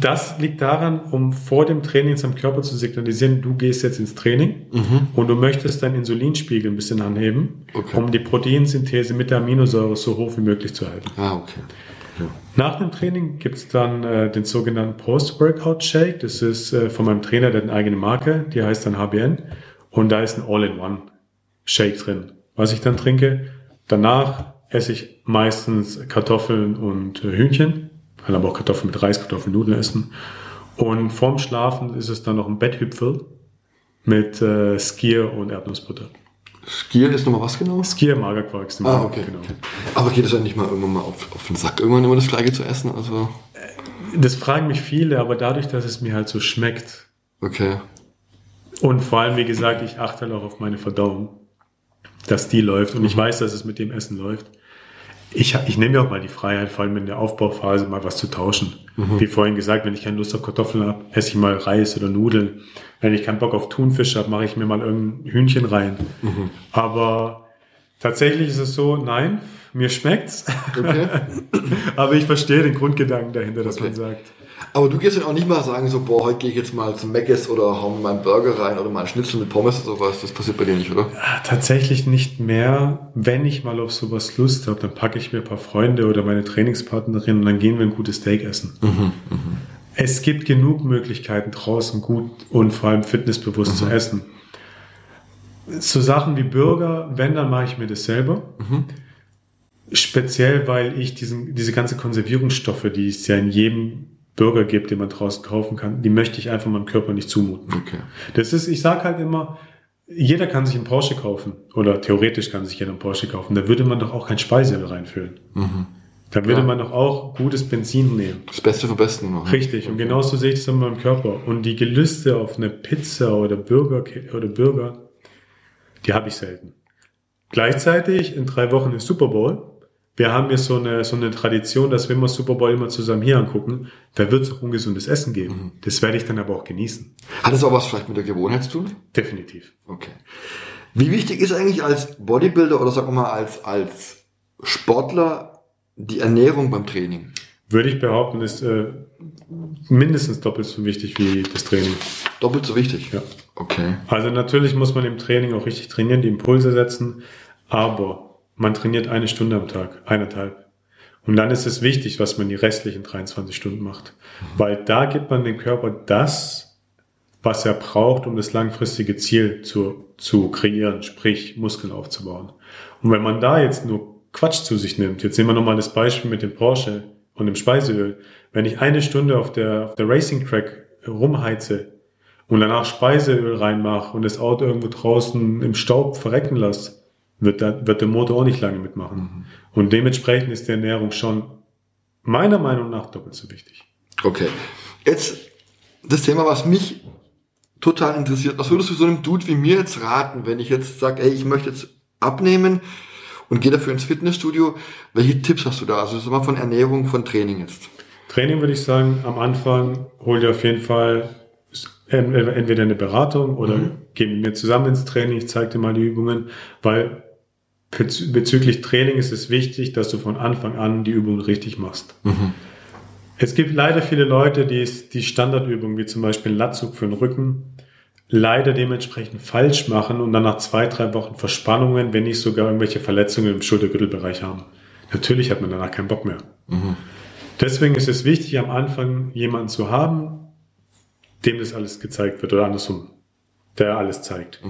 Das liegt daran, um vor dem Training seinem Körper zu signalisieren, du gehst jetzt ins Training und du möchtest deinen Insulinspiegel ein bisschen anheben, Okay. um die Proteinsynthese mit der Aminosäure so hoch wie möglich zu halten. Ah, okay. Ja. Nach dem Training gibt's dann äh, den sogenannten Post-Workout-Shake. Das ist äh, von meinem Trainer, der hat eine eigene Marke, die heißt dann HBN. Und da ist ein All-in-One-Shake drin. Was ich dann trinke, danach esse ich meistens Kartoffeln und äh, Hühnchen. Kann aber auch Kartoffeln mit Reis, Kartoffeln, Nudeln essen. Und vorm Schlafen ist es dann noch ein Betthüpfel mit äh, Skier und Erdnussbutter. Skier ist nochmal was genau? Skier, Magerquark ist Ah, okay. genau. Aber geht es nicht mal irgendwann mal auf, auf den Sack, irgendwann immer das Gleiche zu essen? Also, Das fragen mich viele, aber dadurch, dass es mir halt so schmeckt, okay. Und vor allem, wie gesagt, ich achte halt auch auf meine Verdauung, dass die läuft. Und ich weiß, dass es mit dem Essen läuft. Ich, ich nehme mir auch mal die Freiheit, vor allem in der Aufbauphase, mal was zu tauschen. Wie vorhin gesagt, wenn ich keine Lust auf Kartoffeln habe, esse ich mal Reis oder Nudeln. Wenn ich keinen Bock auf Thunfisch habe, mache ich mir mal irgendein Hühnchen rein. Aber tatsächlich ist es so, nein, mir schmeckt's. Okay. Aber ich verstehe den Grundgedanken dahinter, dass Okay. man sagt, Aber du gehst dann auch nicht mal sagen, so, boah, heute gehe ich jetzt mal zum Mc's oder hau mir meinen Burger rein oder mal einen Schnitzel mit Pommes oder sowas. Das passiert bei dir nicht, oder? Tatsächlich nicht mehr. Wenn ich mal auf sowas Lust habe, dann packe ich mir ein paar Freunde oder meine Trainingspartnerin und dann gehen wir ein gutes Steak essen. Es gibt genug Möglichkeiten draußen gut und vor allem fitnessbewusst zu essen. So Sachen wie Burger, wenn, dann mache ich mir das selber. Speziell, weil ich diesen, diese ganze Konservierungsstoffe, die es ja in jedem Burger gibt, den man draußen kaufen kann, die möchte ich einfach meinem Körper nicht zumuten. Okay. Das ist, ich sag halt immer, jeder kann sich einen Porsche kaufen oder theoretisch kann sich jeder einen Porsche kaufen. Da würde man doch auch kein Speiseöl reinfüllen. Da würde Ja. man doch auch gutes Benzin nehmen. Das Beste vom Besten noch. ne? Richtig. Und genauso sehe ich das in meinem Körper. Und die Gelüste auf eine Pizza oder Burger oder Burger, die habe ich selten. Gleichzeitig in drei Wochen ist Super Bowl. Wir haben hier so eine, so eine Tradition, dass wir immer Super Bowl immer zusammen hier angucken. Da wird es auch ungesundes Essen geben. Das werde ich dann aber auch genießen. Hat das auch was vielleicht mit der Gewohnheit zu tun? Definitiv. Okay. Wie wichtig ist eigentlich als Bodybuilder oder sagen wir mal als, als Sportler die Ernährung beim Training? Würde ich behaupten, ist äh, mindestens doppelt so wichtig wie das Training. Doppelt so wichtig? Ja. Okay. Also natürlich muss man im Training auch richtig trainieren, die Impulse setzen, aber man trainiert eine Stunde am Tag, eineinhalb. Und dann ist es wichtig, was man die restlichen 23 Stunden macht. Weil da gibt man dem Körper das, was er braucht, um das langfristige Ziel zu, zu kreieren, sprich Muskeln aufzubauen. Und wenn man da jetzt nur Quatsch zu sich nimmt, jetzt nehmen wir nochmal das Beispiel mit dem Porsche und dem Speiseöl. Wenn ich eine Stunde auf der, auf der Racing Track rumheize und danach Speiseöl reinmache und das Auto irgendwo draußen im Staub verrecken lasse, wird, da, wird der Motor auch nicht lange mitmachen. Und dementsprechend ist die Ernährung schon meiner Meinung nach doppelt so wichtig. Okay. Jetzt das Thema, was mich total interessiert. Was würdest du so einem Dude wie mir jetzt raten, wenn ich jetzt sage, ey, ich möchte jetzt abnehmen und gehe dafür ins Fitnessstudio? Welche Tipps hast du da? Also sag mal von Ernährung, von Training jetzt. Training würde ich sagen, am Anfang hol dir auf jeden Fall en- entweder eine Beratung oder geh mit mir zusammen ins Training, ich zeige dir mal die Übungen, weil bezü- bezüglich Training ist es wichtig, dass du von Anfang an die Übungen richtig machst. Es gibt leider viele Leute, die die Standardübungen, wie zum Beispiel einen Latzug für den Rücken, leider dementsprechend falsch machen und dann nach zwei, drei Wochen Verspannungen, wenn nicht sogar irgendwelche Verletzungen im Schultergürtelbereich haben. Natürlich hat man danach keinen Bock mehr. Deswegen ist es wichtig, am Anfang jemanden zu haben, dem das alles gezeigt wird oder andersrum. der alles zeigt.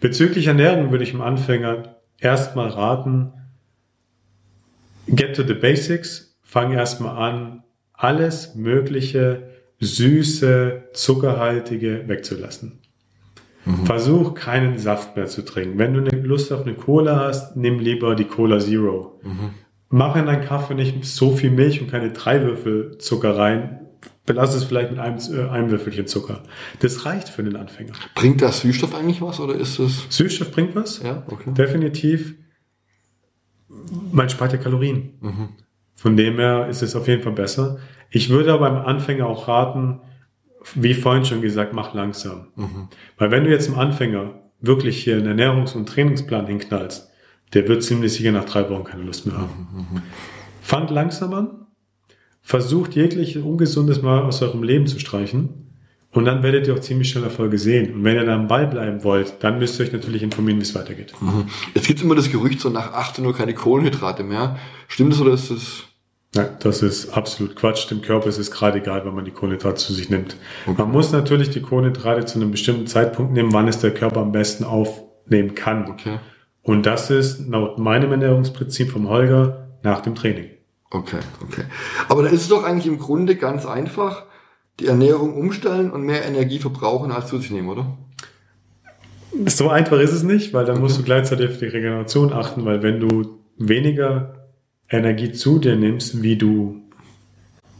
Bezüglich Ernährung würde ich dem Anfänger erstmal raten, get to the basics, fang erstmal an, alles Mögliche, süße, zuckerhaltige wegzulassen. Versuch keinen Saft mehr zu trinken. Wenn du eine Lust auf eine Cola hast, nimm lieber die Cola Zero. Mach in deinen Kaffee nicht so viel Milch und keine drei Würfel Zucker rein. Belass es vielleicht mit einem, äh, einem Würfelchen Zucker. Das reicht für den Anfänger. Bringt das Süßstoff eigentlich was oder ist es? Süßstoff bringt was. Ja, okay. Definitiv. Man spart ja Kalorien. Von dem her ist es auf jeden Fall besser. Ich würde aber beim Anfänger auch raten, wie vorhin schon gesagt, mach langsam. Weil wenn du jetzt im Anfänger wirklich hier einen Ernährungs- und Trainingsplan hinknallst, der wird ziemlich sicher nach drei Wochen keine Lust mehr haben. Fangt langsam an, versucht jegliche Ungesundes mal aus eurem Leben zu streichen und dann werdet ihr auch ziemlich schnell Erfolge sehen. Und wenn ihr dann am Ball bleiben wollt, dann müsst ihr euch natürlich informieren, wie es weitergeht. Es gibt immer das Gerücht, so nach 18 Uhr keine Kohlenhydrate mehr. Stimmt das oder ist das? Nein, das ist absolut Quatsch. Dem Körper ist es gerade egal, wenn man die Kohlenhydrate zu sich nimmt. Man muss natürlich die Kohlenhydrate zu einem bestimmten Zeitpunkt nehmen, wann es der Körper am besten aufnehmen kann. Okay. Und das ist laut meinem Ernährungsprinzip vom Holger nach dem Training. Okay, okay. Aber da ist es doch eigentlich im Grunde ganz einfach, die Ernährung umstellen und mehr Energie verbrauchen als zu sich nehmen, oder? So einfach ist es nicht, weil dann musst du gleichzeitig auf die Regeneration achten, weil wenn du weniger Energie zu dir nimmst, wie du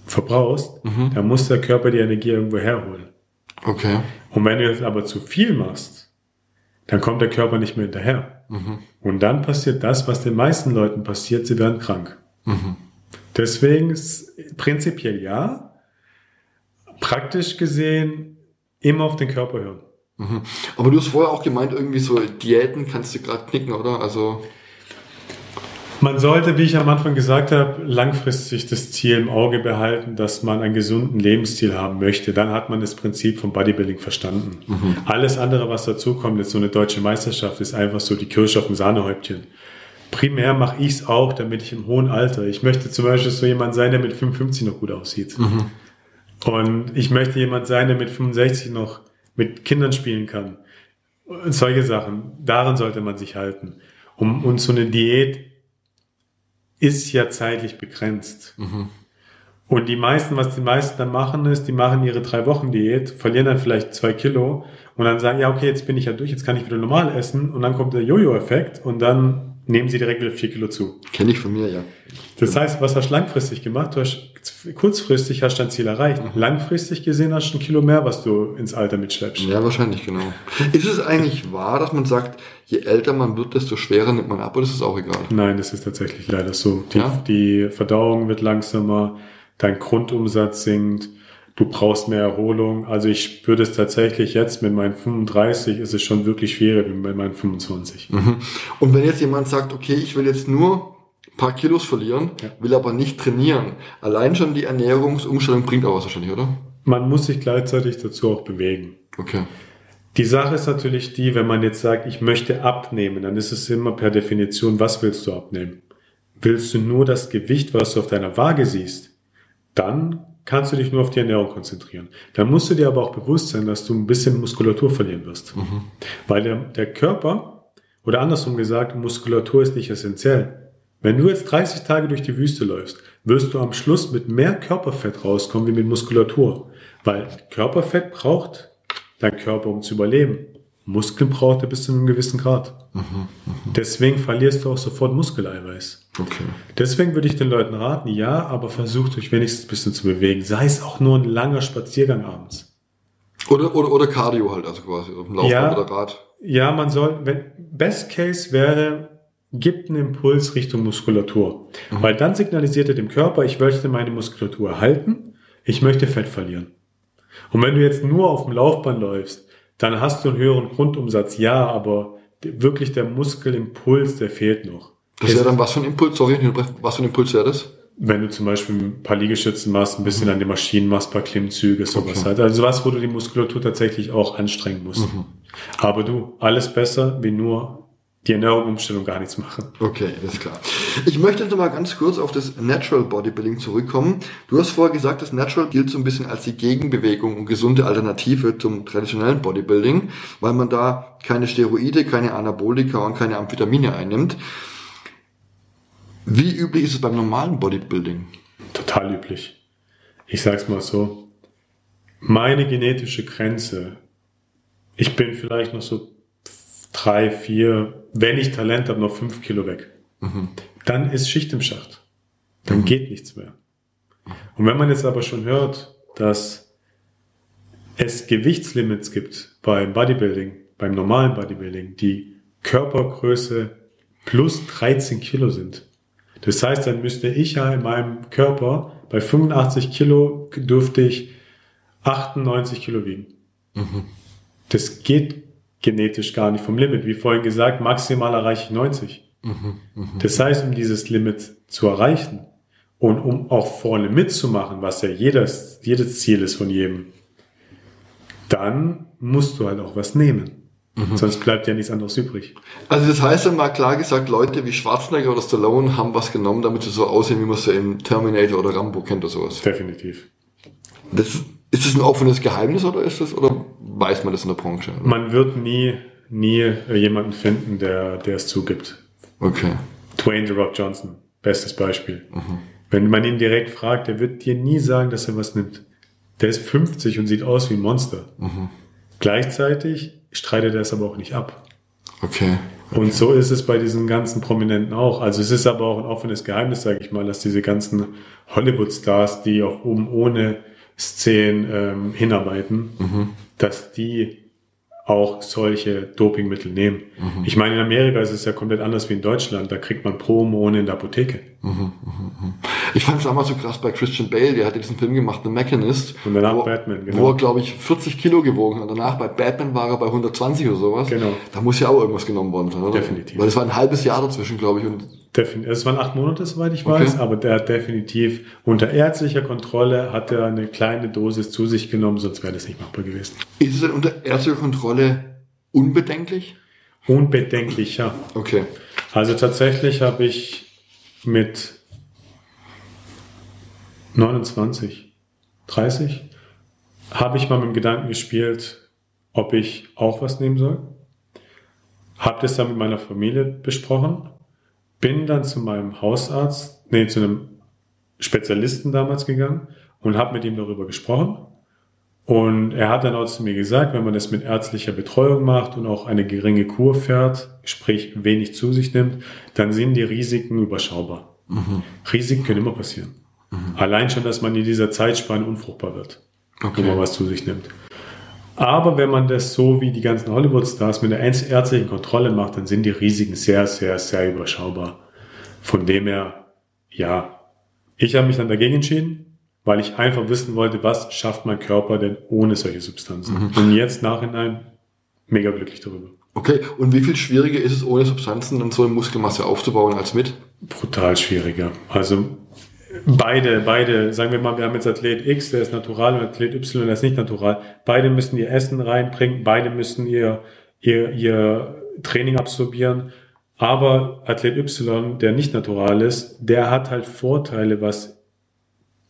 verbrauchst, dann muss der Körper die Energie irgendwo herholen. Okay. Und wenn du jetzt aber zu viel machst, dann kommt der Körper nicht mehr hinterher. Und dann passiert das, was den meisten Leuten passiert, sie werden krank. Deswegen ist prinzipiell ja, praktisch gesehen immer auf den Körper hören. Aber du hast vorher auch gemeint, irgendwie so Diäten kannst du gerade knicken, oder? Also, Man sollte, wie ich am Anfang gesagt habe, langfristig das Ziel im Auge behalten, dass man einen gesunden Lebensstil haben möchte. Dann hat man das Prinzip vom Bodybuilding verstanden. Alles andere, was dazukommt, jetzt so eine deutsche Meisterschaft, ist einfach so die Kirsche auf dem Sahnehäubchen. Primär mache ich es auch, damit ich im hohen Alter, ich möchte zum Beispiel so jemand sein, der mit 55 noch gut aussieht. Und ich möchte jemand sein, der mit 65 noch mit Kindern spielen kann. Und solche Sachen. Daran sollte man sich halten. Um, und so eine Diät ist ja zeitlich begrenzt. Und die meisten, was die meisten dann machen, ist, die machen ihre drei Wochen Diät, verlieren dann vielleicht zwei Kilo und dann sagen, ja, okay, jetzt bin ich ja durch, jetzt kann ich wieder normal essen und dann kommt der Jojo-Effekt und dann nehmen sie direkt wieder vier Kilo zu. kenne ich von mir, ja. Das heißt, was hast du langfristig gemacht? Du hast kurzfristig hast dein Ziel erreicht. Langfristig gesehen hast du ein Kilo mehr, was du ins Alter mitschleppst. Ja, wahrscheinlich, genau. Ist es eigentlich wahr, dass man sagt, je älter man wird, desto schwerer nimmt man ab, oder ist es auch egal? Nein, das ist tatsächlich leider so. Die, Ja? die Verdauung wird langsamer, dein Grundumsatz sinkt, du brauchst mehr Erholung. Also ich spüre das tatsächlich jetzt mit meinen 35 ist es schon wirklich schwieriger wie mit meinen 25. Und wenn jetzt jemand sagt, okay, ich will jetzt nur ein paar Kilos verlieren, will aber nicht trainieren, allein schon die Ernährungsumstellung bringt auch was wahrscheinlich, oder? Man muss sich gleichzeitig dazu auch bewegen. Okay. Die Sache ist natürlich die, wenn man jetzt sagt, ich möchte abnehmen, dann ist es immer per Definition, was willst du abnehmen? Willst du nur das Gewicht, was du auf deiner Waage siehst, dann kannst du dich nur auf die Ernährung konzentrieren. Dann musst du dir aber auch bewusst sein, dass du ein bisschen Muskulatur verlieren wirst. Weil der, der Körper, oder andersrum gesagt, Muskulatur ist nicht essentiell. Wenn du jetzt 30 Tage durch die Wüste läufst, wirst du am Schluss mit mehr Körperfett rauskommen wie mit Muskulatur. Weil Körperfett braucht dein Körper, um zu überleben. Muskeln braucht er bis zu einem gewissen Grad. Deswegen verlierst du auch sofort Muskeleiweiß. Okay. Deswegen würde ich den Leuten raten, ja, aber versucht euch wenigstens ein bisschen zu bewegen. Sei es auch nur ein langer Spaziergang abends. Oder, oder, oder Cardio halt, also quasi, auf dem Laufband Ja. oder Rad. Ja, man soll, wenn, Best Case wäre, gibt einen Impuls Richtung Muskulatur. Weil dann signalisiert er dem Körper, ich möchte meine Muskulatur erhalten, ich möchte Fett verlieren. Und wenn du jetzt nur auf dem Laufband läufst, dann hast du einen höheren Grundumsatz, ja, aber wirklich der Muskelimpuls, der fehlt noch. Das wäre dann was für ein Impuls, sorry, was für ein Impuls wäre das? Wenn du zum Beispiel ein paar Liegestützen machst, ein bisschen an den Maschinen machst, ein paar Klimmzüge, sowas Okay. halt. Also was, wo du die Muskulatur tatsächlich auch anstrengen musst. Aber du, alles besser, wie nur die Ernährung gar nichts machen. Okay, ist klar. Ich möchte jetzt noch mal ganz kurz auf das Natural Bodybuilding zurückkommen. Du hast vorher gesagt, das Natural gilt so ein bisschen als die Gegenbewegung und gesunde Alternative zum traditionellen Bodybuilding, weil man da keine Steroide, keine Anabolika und keine Amphetamine einnimmt. Wie üblich ist es beim normalen Bodybuilding? Total üblich. Ich sag's mal so. Meine genetische Grenze, ich bin vielleicht noch so drei, vier, wenn ich Talent habe, noch fünf Kilo weg. Mhm. Dann ist Schicht im Schacht. Dann mhm. geht nichts mehr. Und wenn man jetzt aber schon hört, dass es Gewichtslimits gibt beim Bodybuilding, beim normalen Bodybuilding, die Körpergröße plus 13 Kilo sind. Das heißt, dann müsste ich ja in meinem Körper bei 85 Kilo dürfte ich 98 Kilo wiegen. Mhm. Das geht genetisch gar nicht vom Limit. Wie vorhin gesagt, maximal erreiche ich 90. Mhm, mh. Das heißt, um dieses Limit zu erreichen und um auch vorne mitzumachen, was ja jedes, jedes Ziel ist von jedem, dann musst du halt auch was nehmen. Mhm. Sonst bleibt ja nichts anderes übrig. Also das heißt dann mal klar gesagt, Leute wie Schwarzenegger oder Stallone haben was genommen, damit sie so aussehen, wie man sie im Terminator oder Rambo kennt oder sowas. Definitiv. Das, ist das ein offenes Geheimnis oder ist das, oder weiß man das in der Branche? Man wird nie, nie jemanden finden, der, der es zugibt. Okay. Dwayne The Rock Johnson, bestes Beispiel. Mhm. Wenn man ihn direkt fragt, der wird dir nie sagen, dass er was nimmt. Der ist 50 und sieht aus wie ein Monster. Mhm. Gleichzeitig streitet er es aber auch nicht ab. Okay. okay. Und so ist es bei diesen ganzen Prominenten auch. Also es ist aber auch ein offenes Geheimnis, sage ich mal, dass diese ganzen Hollywood-Stars, die auch oben ohne Szenen ähm, hinarbeiten, mhm. dass die auch solche Dopingmittel nehmen. Mhm. Ich meine, in Amerika ist es ja komplett anders wie in Deutschland. Da kriegt man Promo in der Apotheke. Mhm, ich fand es damals so krass bei Christian Bale, der hatte diesen Film gemacht, The Mechanist. Und danach wo, Batman, genau. Wo er, glaube ich, 40 Kilo gewogen hat. Und danach bei Batman war er bei 120 oder sowas. Genau. Da muss ja auch irgendwas genommen worden sein, oder? Definitiv. Weil es war ein halbes Jahr dazwischen, glaube ich. Und Definitiv. Es waren acht Monate, soweit ich weiß, okay. aber der hat definitiv unter ärztlicher Kontrolle hat er eine kleine Dosis zu sich genommen, sonst wäre das nicht machbar gewesen. Ist es denn unter ärztlicher Kontrolle unbedenklich? Unbedenklich, ja. Okay. Also tatsächlich habe ich mit 29, 30 habe ich mal mit dem Gedanken gespielt, ob ich auch was nehmen soll. Habe das dann mit meiner Familie besprochen bin dann zu meinem Hausarzt, nee, zu einem Spezialisten damals gegangen und habe mit ihm darüber gesprochen. Und er hat dann auch zu mir gesagt, wenn man das mit ärztlicher Betreuung macht und auch eine geringe Kur fährt, sprich wenig zu sich nimmt, dann sind die Risiken überschaubar. Mhm. Risiken können immer passieren. Mhm. Allein schon, dass man in dieser Zeitspanne unfruchtbar wird, okay. wenn man was zu sich nimmt. Aber wenn man das so wie die ganzen Hollywood-Stars mit einer ärztlichen Kontrolle macht, dann sind die Risiken sehr, sehr, sehr überschaubar. Von dem her, ja, ich habe mich dann dagegen entschieden, weil ich einfach wissen wollte, was schafft mein Körper denn ohne solche Substanzen. Mhm. Und jetzt nachhinein mega glücklich darüber. Okay, und wie viel schwieriger ist es, ohne Substanzen dann so eine Muskelmasse aufzubauen als mit? Brutal schwieriger. Also beide, beide, sagen wir mal, wir haben jetzt Athlet X, der ist natural und Athlet Y, der ist nicht natural. Beide müssen ihr Essen reinbringen, beide müssen ihr, ihr, ihr Training absorbieren. Aber Athlet Y, der nicht natural ist, der hat halt Vorteile, was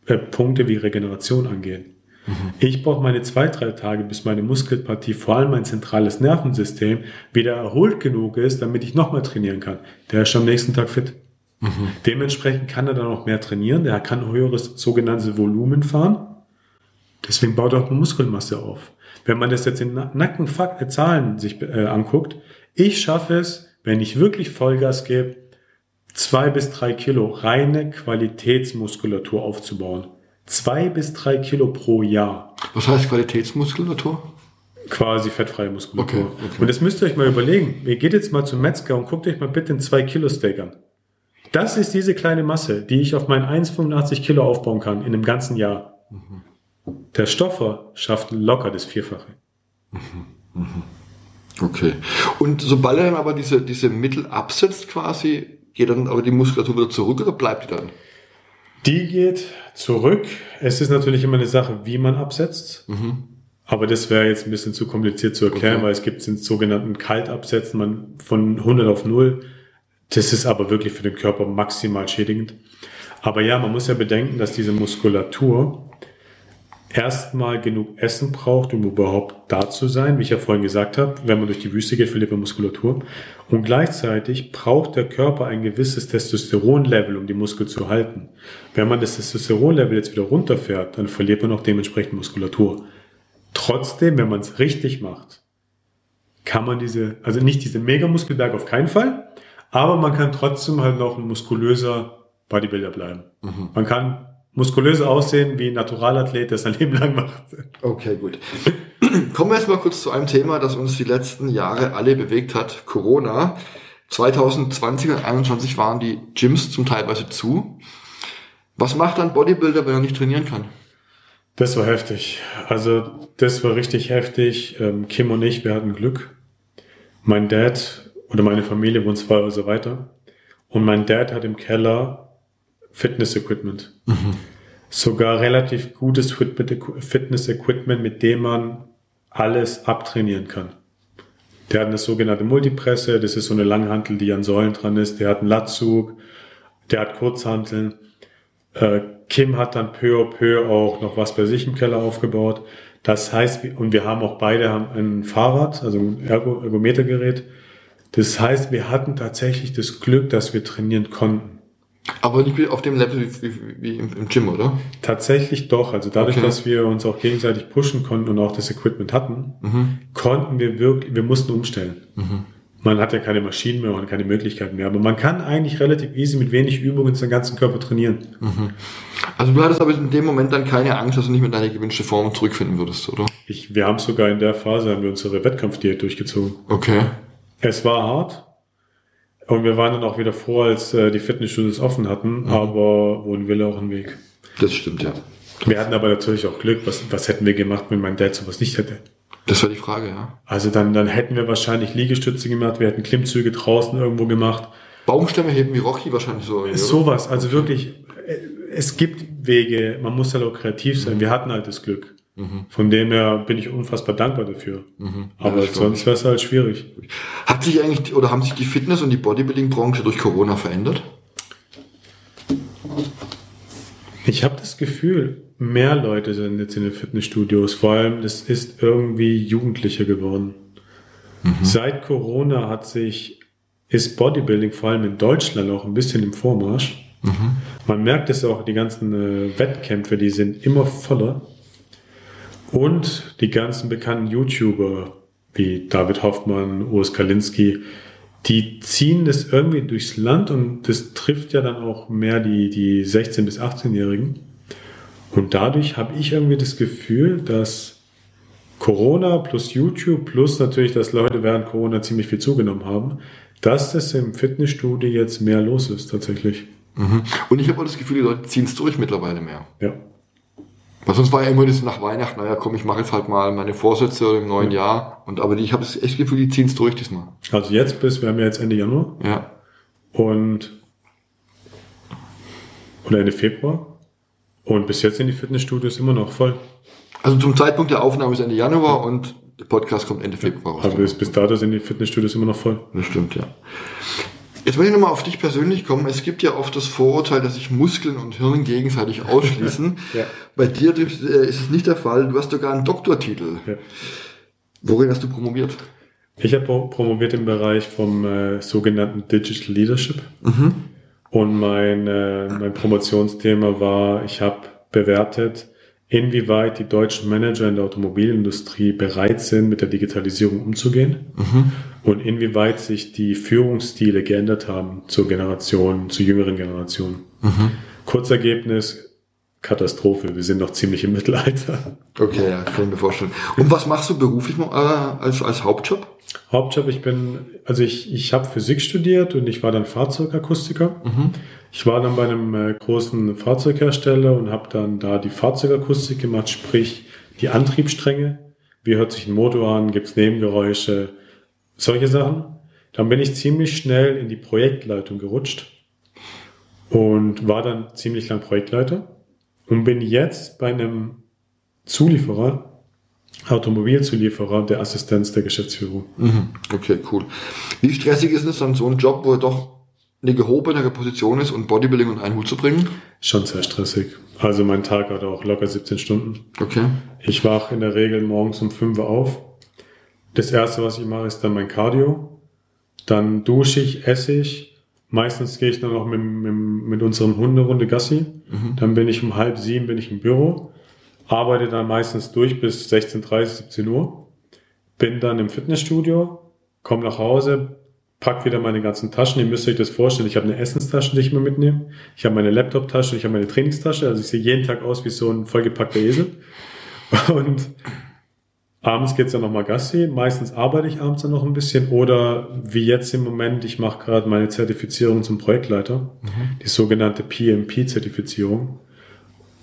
äh, Punkte wie Regeneration angeht. Mhm. Ich brauche meine zwei, drei Tage, bis meine Muskelpartie, vor allem mein zentrales Nervensystem, wieder erholt genug ist, damit ich nochmal trainieren kann. Der ist schon am nächsten Tag fit. Mhm. Dementsprechend kann er dann auch mehr trainieren. Der kann höheres sogenannte Volumen fahren. Deswegen baut er auch eine Muskelmasse auf. Wenn man das jetzt in nackten äh, Zahlen sich äh, anguckt, ich schaffe es, wenn ich wirklich Vollgas gebe, zwei bis drei Kilo reine Qualitätsmuskulatur aufzubauen. Zwei bis drei Kilo pro Jahr. Was heißt Qualitätsmuskulatur? Quasi fettfreie Muskulatur. Okay, okay. Und das müsst ihr euch mal überlegen. Ihr geht jetzt mal zum Metzger und guckt euch mal bitte ein 2 Kilo Steak an. Das ist diese kleine Masse, die ich auf meinen 1,85 Kilo aufbauen kann in einem ganzen Jahr. Mhm. Der Stoffer schafft locker das Vierfache. Mhm. Okay. Und sobald er dann aber diese, diese Mittel absetzt quasi, geht dann aber die Muskulatur wieder zurück oder bleibt die dann? Die geht zurück. Es ist natürlich immer eine Sache, wie man absetzt. Mhm. Aber das wäre jetzt ein bisschen zu kompliziert zu erklären, Okay. weil es gibt den sogenannten Kaltabsetzen man von 100 auf 0. Das ist aber wirklich für den Körper maximal schädigend. Aber ja, man muss ja bedenken, dass diese Muskulatur erstmal genug Essen braucht, um überhaupt da zu sein. Wie ich ja vorhin gesagt habe, wenn man durch die Wüste geht, verliert man Muskulatur. Und gleichzeitig braucht der Körper ein gewisses Testosteronlevel, um die Muskel zu halten. Wenn man das Testosteronlevel jetzt wieder runterfährt, dann verliert man auch dementsprechend Muskulatur. Trotzdem, wenn man es richtig macht, kann man diese, also nicht diese Megamuskelberg auf keinen Fall, aber man kann trotzdem halt noch ein muskulöser Bodybuilder bleiben. Man kann muskulöser aussehen wie ein Naturalathlet, der sein Leben lang macht. Okay, gut. Kommen wir jetzt mal kurz zu einem Thema, das uns die letzten Jahre alle bewegt hat. Corona. 2020 und 2021 waren die Gyms zum Teilweise zu. Was macht ein Bodybuilder, wenn er nicht trainieren kann? Das war heftig. Also das war richtig heftig. Ähm, Kim und ich, wir hatten Glück. Mein Dad oder meine Familie wohnt zwei Häuser weiter. Und mein Dad hat im Keller Fitness-Equipment. Sogar relativ gutes Fit- Fitness-Equipment, mit dem man alles abtrainieren kann. Der hat eine sogenannte Multipresse, das ist so eine Langhantel, die an Säulen dran ist. Der hat einen Latzug, der hat Kurzhanteln. Äh, Kim hat dann peu à peu auch noch was bei sich im Keller aufgebaut. Das heißt, und wir haben auch beide haben ein Fahrrad, also ein Ergo, Ergometergerät. Das heißt, wir hatten tatsächlich das Glück, dass wir trainieren konnten. Aber nicht auf dem Level wie, wie, wie im, Gym, oder? Tatsächlich doch. Also dadurch, Okay. dass wir uns auch gegenseitig pushen konnten und auch das Equipment hatten, Mhm. konnten wir wirklich, wir mussten umstellen. Man hat ja keine Maschinen mehr und keine Möglichkeiten mehr. Aber man kann eigentlich relativ easy mit wenig Übungen seinen ganzen Körper trainieren. Also du hattest aber in dem Moment dann keine Angst, dass du nicht mehr deine gewünschte Form zurückfinden würdest, oder? Ich, wir haben sogar in der Phase haben wir unsere Wettkampfdiät durchgezogen. Okay. Es war hart. Und wir waren dann auch wieder froh, als äh, die Fitnessstudios offen hatten, aber wo ein Wille auch ein Weg. Das stimmt, ja. Wir hatten aber natürlich auch Glück. Was, was hätten wir gemacht, wenn mein Dad sowas nicht hätte? Das war die Frage, ja. Also dann, dann hätten wir wahrscheinlich Liegestütze gemacht, wir hätten Klimmzüge draußen irgendwo gemacht. Baumstämme heben wie Rocky wahrscheinlich so. oder? Sowas, also wirklich, äh, es gibt Wege, man muss halt auch kreativ sein. Wir hatten halt das Glück. Von dem her bin ich unfassbar dankbar dafür. Aber das glaub sonst wäre es halt schwierig. Hat sich eigentlich, oder haben sich die Fitness- und die Bodybuilding-Branche durch Corona verändert? Ich habe das Gefühl, mehr Leute sind jetzt in den Fitnessstudios. Vor allem, es ist irgendwie jugendlicher geworden. Seit Corona hat sich, ist Bodybuilding vor allem in Deutschland auch ein bisschen im Vormarsch. Man merkt es auch, die ganzen äh, Wettkämpfe, die sind immer voller. Und die ganzen bekannten YouTuber wie David Hoffmann, Urs Kalinski, die ziehen das irgendwie durchs Land und das trifft ja dann auch mehr die, die 16- bis 18-Jährigen. Und dadurch habe ich irgendwie das Gefühl, dass Corona plus YouTube plus natürlich, dass Leute während Corona ziemlich viel zugenommen haben, dass das im Fitnessstudio jetzt mehr los ist tatsächlich. Und ich habe auch das Gefühl, die Leute ziehen es durch mittlerweile mehr. Ja. Weil sonst war ja immer das nach Weihnachten, naja, komm, ich mache jetzt halt mal meine Vorsätze im neuen Jahr. Und aber die, ich habe das echt Gefühl, die ziehen es durch diesmal. Also jetzt bis, wir haben ja jetzt Ende Januar Ja. und oder Ende Februar. Und bis jetzt sind die Fitnessstudios immer noch voll. Also zum Zeitpunkt der Aufnahme ist Ende Januar und der Podcast kommt Ende Februar raus. Aber bis, bis dato sind die Fitnessstudios immer noch voll. Das stimmt, ja. Jetzt will ich nochmal auf dich persönlich kommen. Es gibt ja oft das Vorurteil, dass sich Muskeln und Hirn gegenseitig ausschließen. Ja. Bei dir äh, ist es nicht der Fall. Du hast sogar einen Doktortitel. Ja. Worin hast du promoviert? Ich habe pro- promoviert im Bereich vom äh, sogenannten Digital Leadership. Und mein, äh, mein Promotionsthema war, ich habe bewertet, inwieweit die deutschen Manager in der Automobilindustrie bereit sind, mit der Digitalisierung umzugehen und inwieweit sich die Führungsstile geändert haben zur Generation, zur jüngeren Generation. Kurzergebnis, Katastrophe. Wir sind noch ziemlich im Mittelalter. Okay, ja, kann ich mir vorstellen. Und was machst du beruflich äh, als, als Hauptjob? Hauptjob, ich bin, also ich, ich habe Physik studiert und ich war dann Fahrzeugakustiker. Ich war dann bei einem äh, großen Fahrzeughersteller und habe dann da die Fahrzeugakustik gemacht, sprich die Antriebsstränge. Wie hört sich ein Motor an? Gibt es Nebengeräusche? Solche Sachen. Dann bin ich ziemlich schnell in die Projektleitung gerutscht und war dann ziemlich lang Projektleiter und bin jetzt bei einem Zulieferer Automobilzulieferer der Assistenz der Geschäftsführung. Mhm. Okay, cool. Wie stressig ist es dann so ein Job, wo er doch eine gehobenere Position ist und Bodybuilding unter einen Hut zu bringen? Schon sehr stressig. Also mein Tag hat auch locker 17 Stunden. Okay. Ich wache in der Regel morgens um 5 Uhr auf. Das erste, was ich mache, ist dann mein Cardio. Dann dusche ich, esse ich. Meistens gehe ich dann noch mit, mit, mit unserem Hunderunde Gassi. Dann bin ich um halb sieben bin ich im Büro. Arbeite dann meistens durch bis 16.30, 17 Uhr. Bin dann im Fitnessstudio, komme nach Hause, pack wieder meine ganzen Taschen. Ihr müsst euch das vorstellen. Ich habe eine Essenstasche, die ich immer mitnehme. Ich habe meine Laptop-Tasche, ich habe meine Trainingstasche. Also ich sehe jeden Tag aus wie so ein vollgepackter Esel. Und abends geht's dann nochmal Gassi. Meistens arbeite ich abends dann noch ein bisschen. Oder wie jetzt im Moment, ich mache gerade meine Zertifizierung zum Projektleiter. Die sogenannte PMP-Zertifizierung.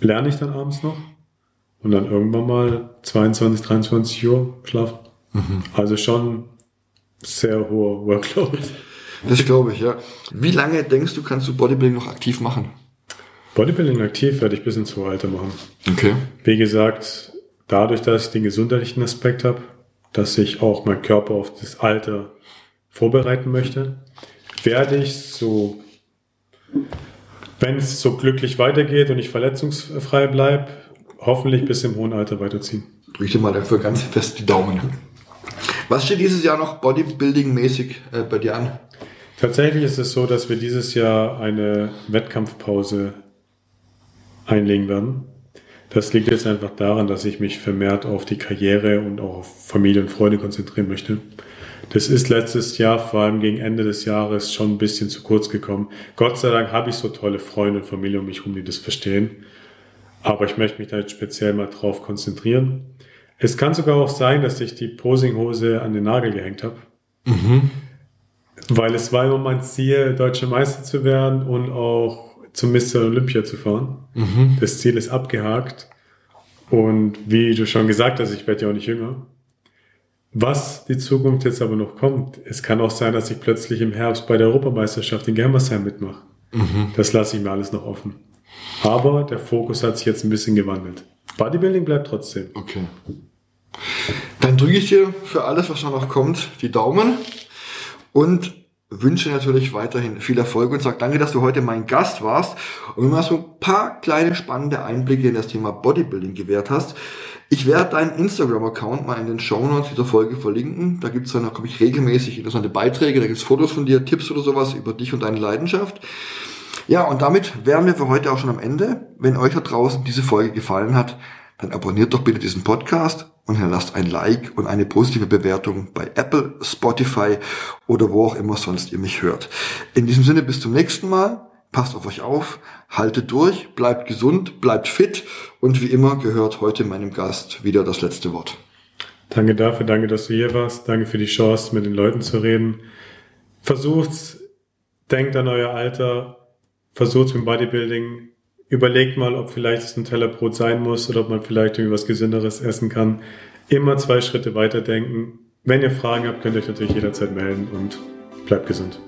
Lerne ich dann abends noch. Und dann irgendwann mal 22, 23 Uhr schlafen. Also schon sehr hoher Workload. Das glaube ich, ja. Wie lange denkst du, kannst du Bodybuilding noch aktiv machen? Bodybuilding aktiv werde ich bis ins hohe Alter machen. Okay. Wie gesagt, dadurch, dass ich den gesundheitlichen Aspekt habe, dass ich auch meinen Körper auf das Alter vorbereiten möchte, werde ich so, wenn es so glücklich weitergeht und ich verletzungsfrei bleibe, hoffentlich bis im hohen Alter weiterziehen. Drück dir mal dafür ganz fest die Daumen. Was steht dieses Jahr noch Bodybuilding-mäßig äh, bei dir an? Tatsächlich ist es so, dass wir dieses Jahr eine Wettkampfpause einlegen werden. Das liegt jetzt einfach daran, dass ich mich vermehrt auf die Karriere und auch auf Familie und Freunde konzentrieren möchte. Das ist letztes Jahr, vor allem gegen Ende des Jahres, schon ein bisschen zu kurz gekommen. Gott sei Dank habe ich so tolle Freunde und Familie um mich herum, die das verstehen. Aber ich möchte mich da jetzt speziell mal drauf konzentrieren. Es kann sogar auch sein, dass ich die Posinghose an den Nagel gehängt habe. Weil es war immer mein Ziel, deutscher Meister zu werden und auch zum Mr. Olympia zu fahren. Das Ziel ist abgehakt. Und wie du schon gesagt hast, ich werde ja auch nicht jünger. Was die Zukunft jetzt aber noch kommt, es kann auch sein, dass ich plötzlich im Herbst bei der Europameisterschaft in Germersheim mitmache. Das lasse ich mir alles noch offen. Aber der Fokus hat sich jetzt ein bisschen gewandelt. Bodybuilding bleibt trotzdem. Okay. Dann drücke ich dir für alles, was da noch kommt, die Daumen und wünsche natürlich weiterhin viel Erfolg und sage danke, dass du heute mein Gast warst und mir mal so ein paar kleine spannende Einblicke in das Thema Bodybuilding gewährt hast. Ich werde deinen Instagram-Account mal in den Show Notes dieser Folge verlinken. Da gibt's dann, da komme ich regelmäßig interessante Beiträge, da gibt's Fotos von dir, Tipps oder sowas über dich und deine Leidenschaft. Ja, und damit wären wir für heute auch schon am Ende. Wenn euch da draußen diese Folge gefallen hat, dann abonniert doch bitte diesen Podcast und hinterlasst ein Like und eine positive Bewertung bei Apple, Spotify oder wo auch immer sonst ihr mich hört. In diesem Sinne bis zum nächsten Mal. Passt auf euch auf, haltet durch, bleibt gesund, bleibt fit und wie immer gehört heute meinem Gast wieder das letzte Wort. Danke dafür, danke, dass du hier warst. Danke für die Chance, mit den Leuten zu reden. Versucht's, denkt an euer Alter, versucht's mit Bodybuilding. Überlegt mal, ob vielleicht es ein Teller Brot sein muss oder ob man vielleicht irgendwie was Gesünderes essen kann. Immer zwei Schritte weiterdenken. Wenn ihr Fragen habt, könnt ihr euch natürlich jederzeit melden und bleibt gesund.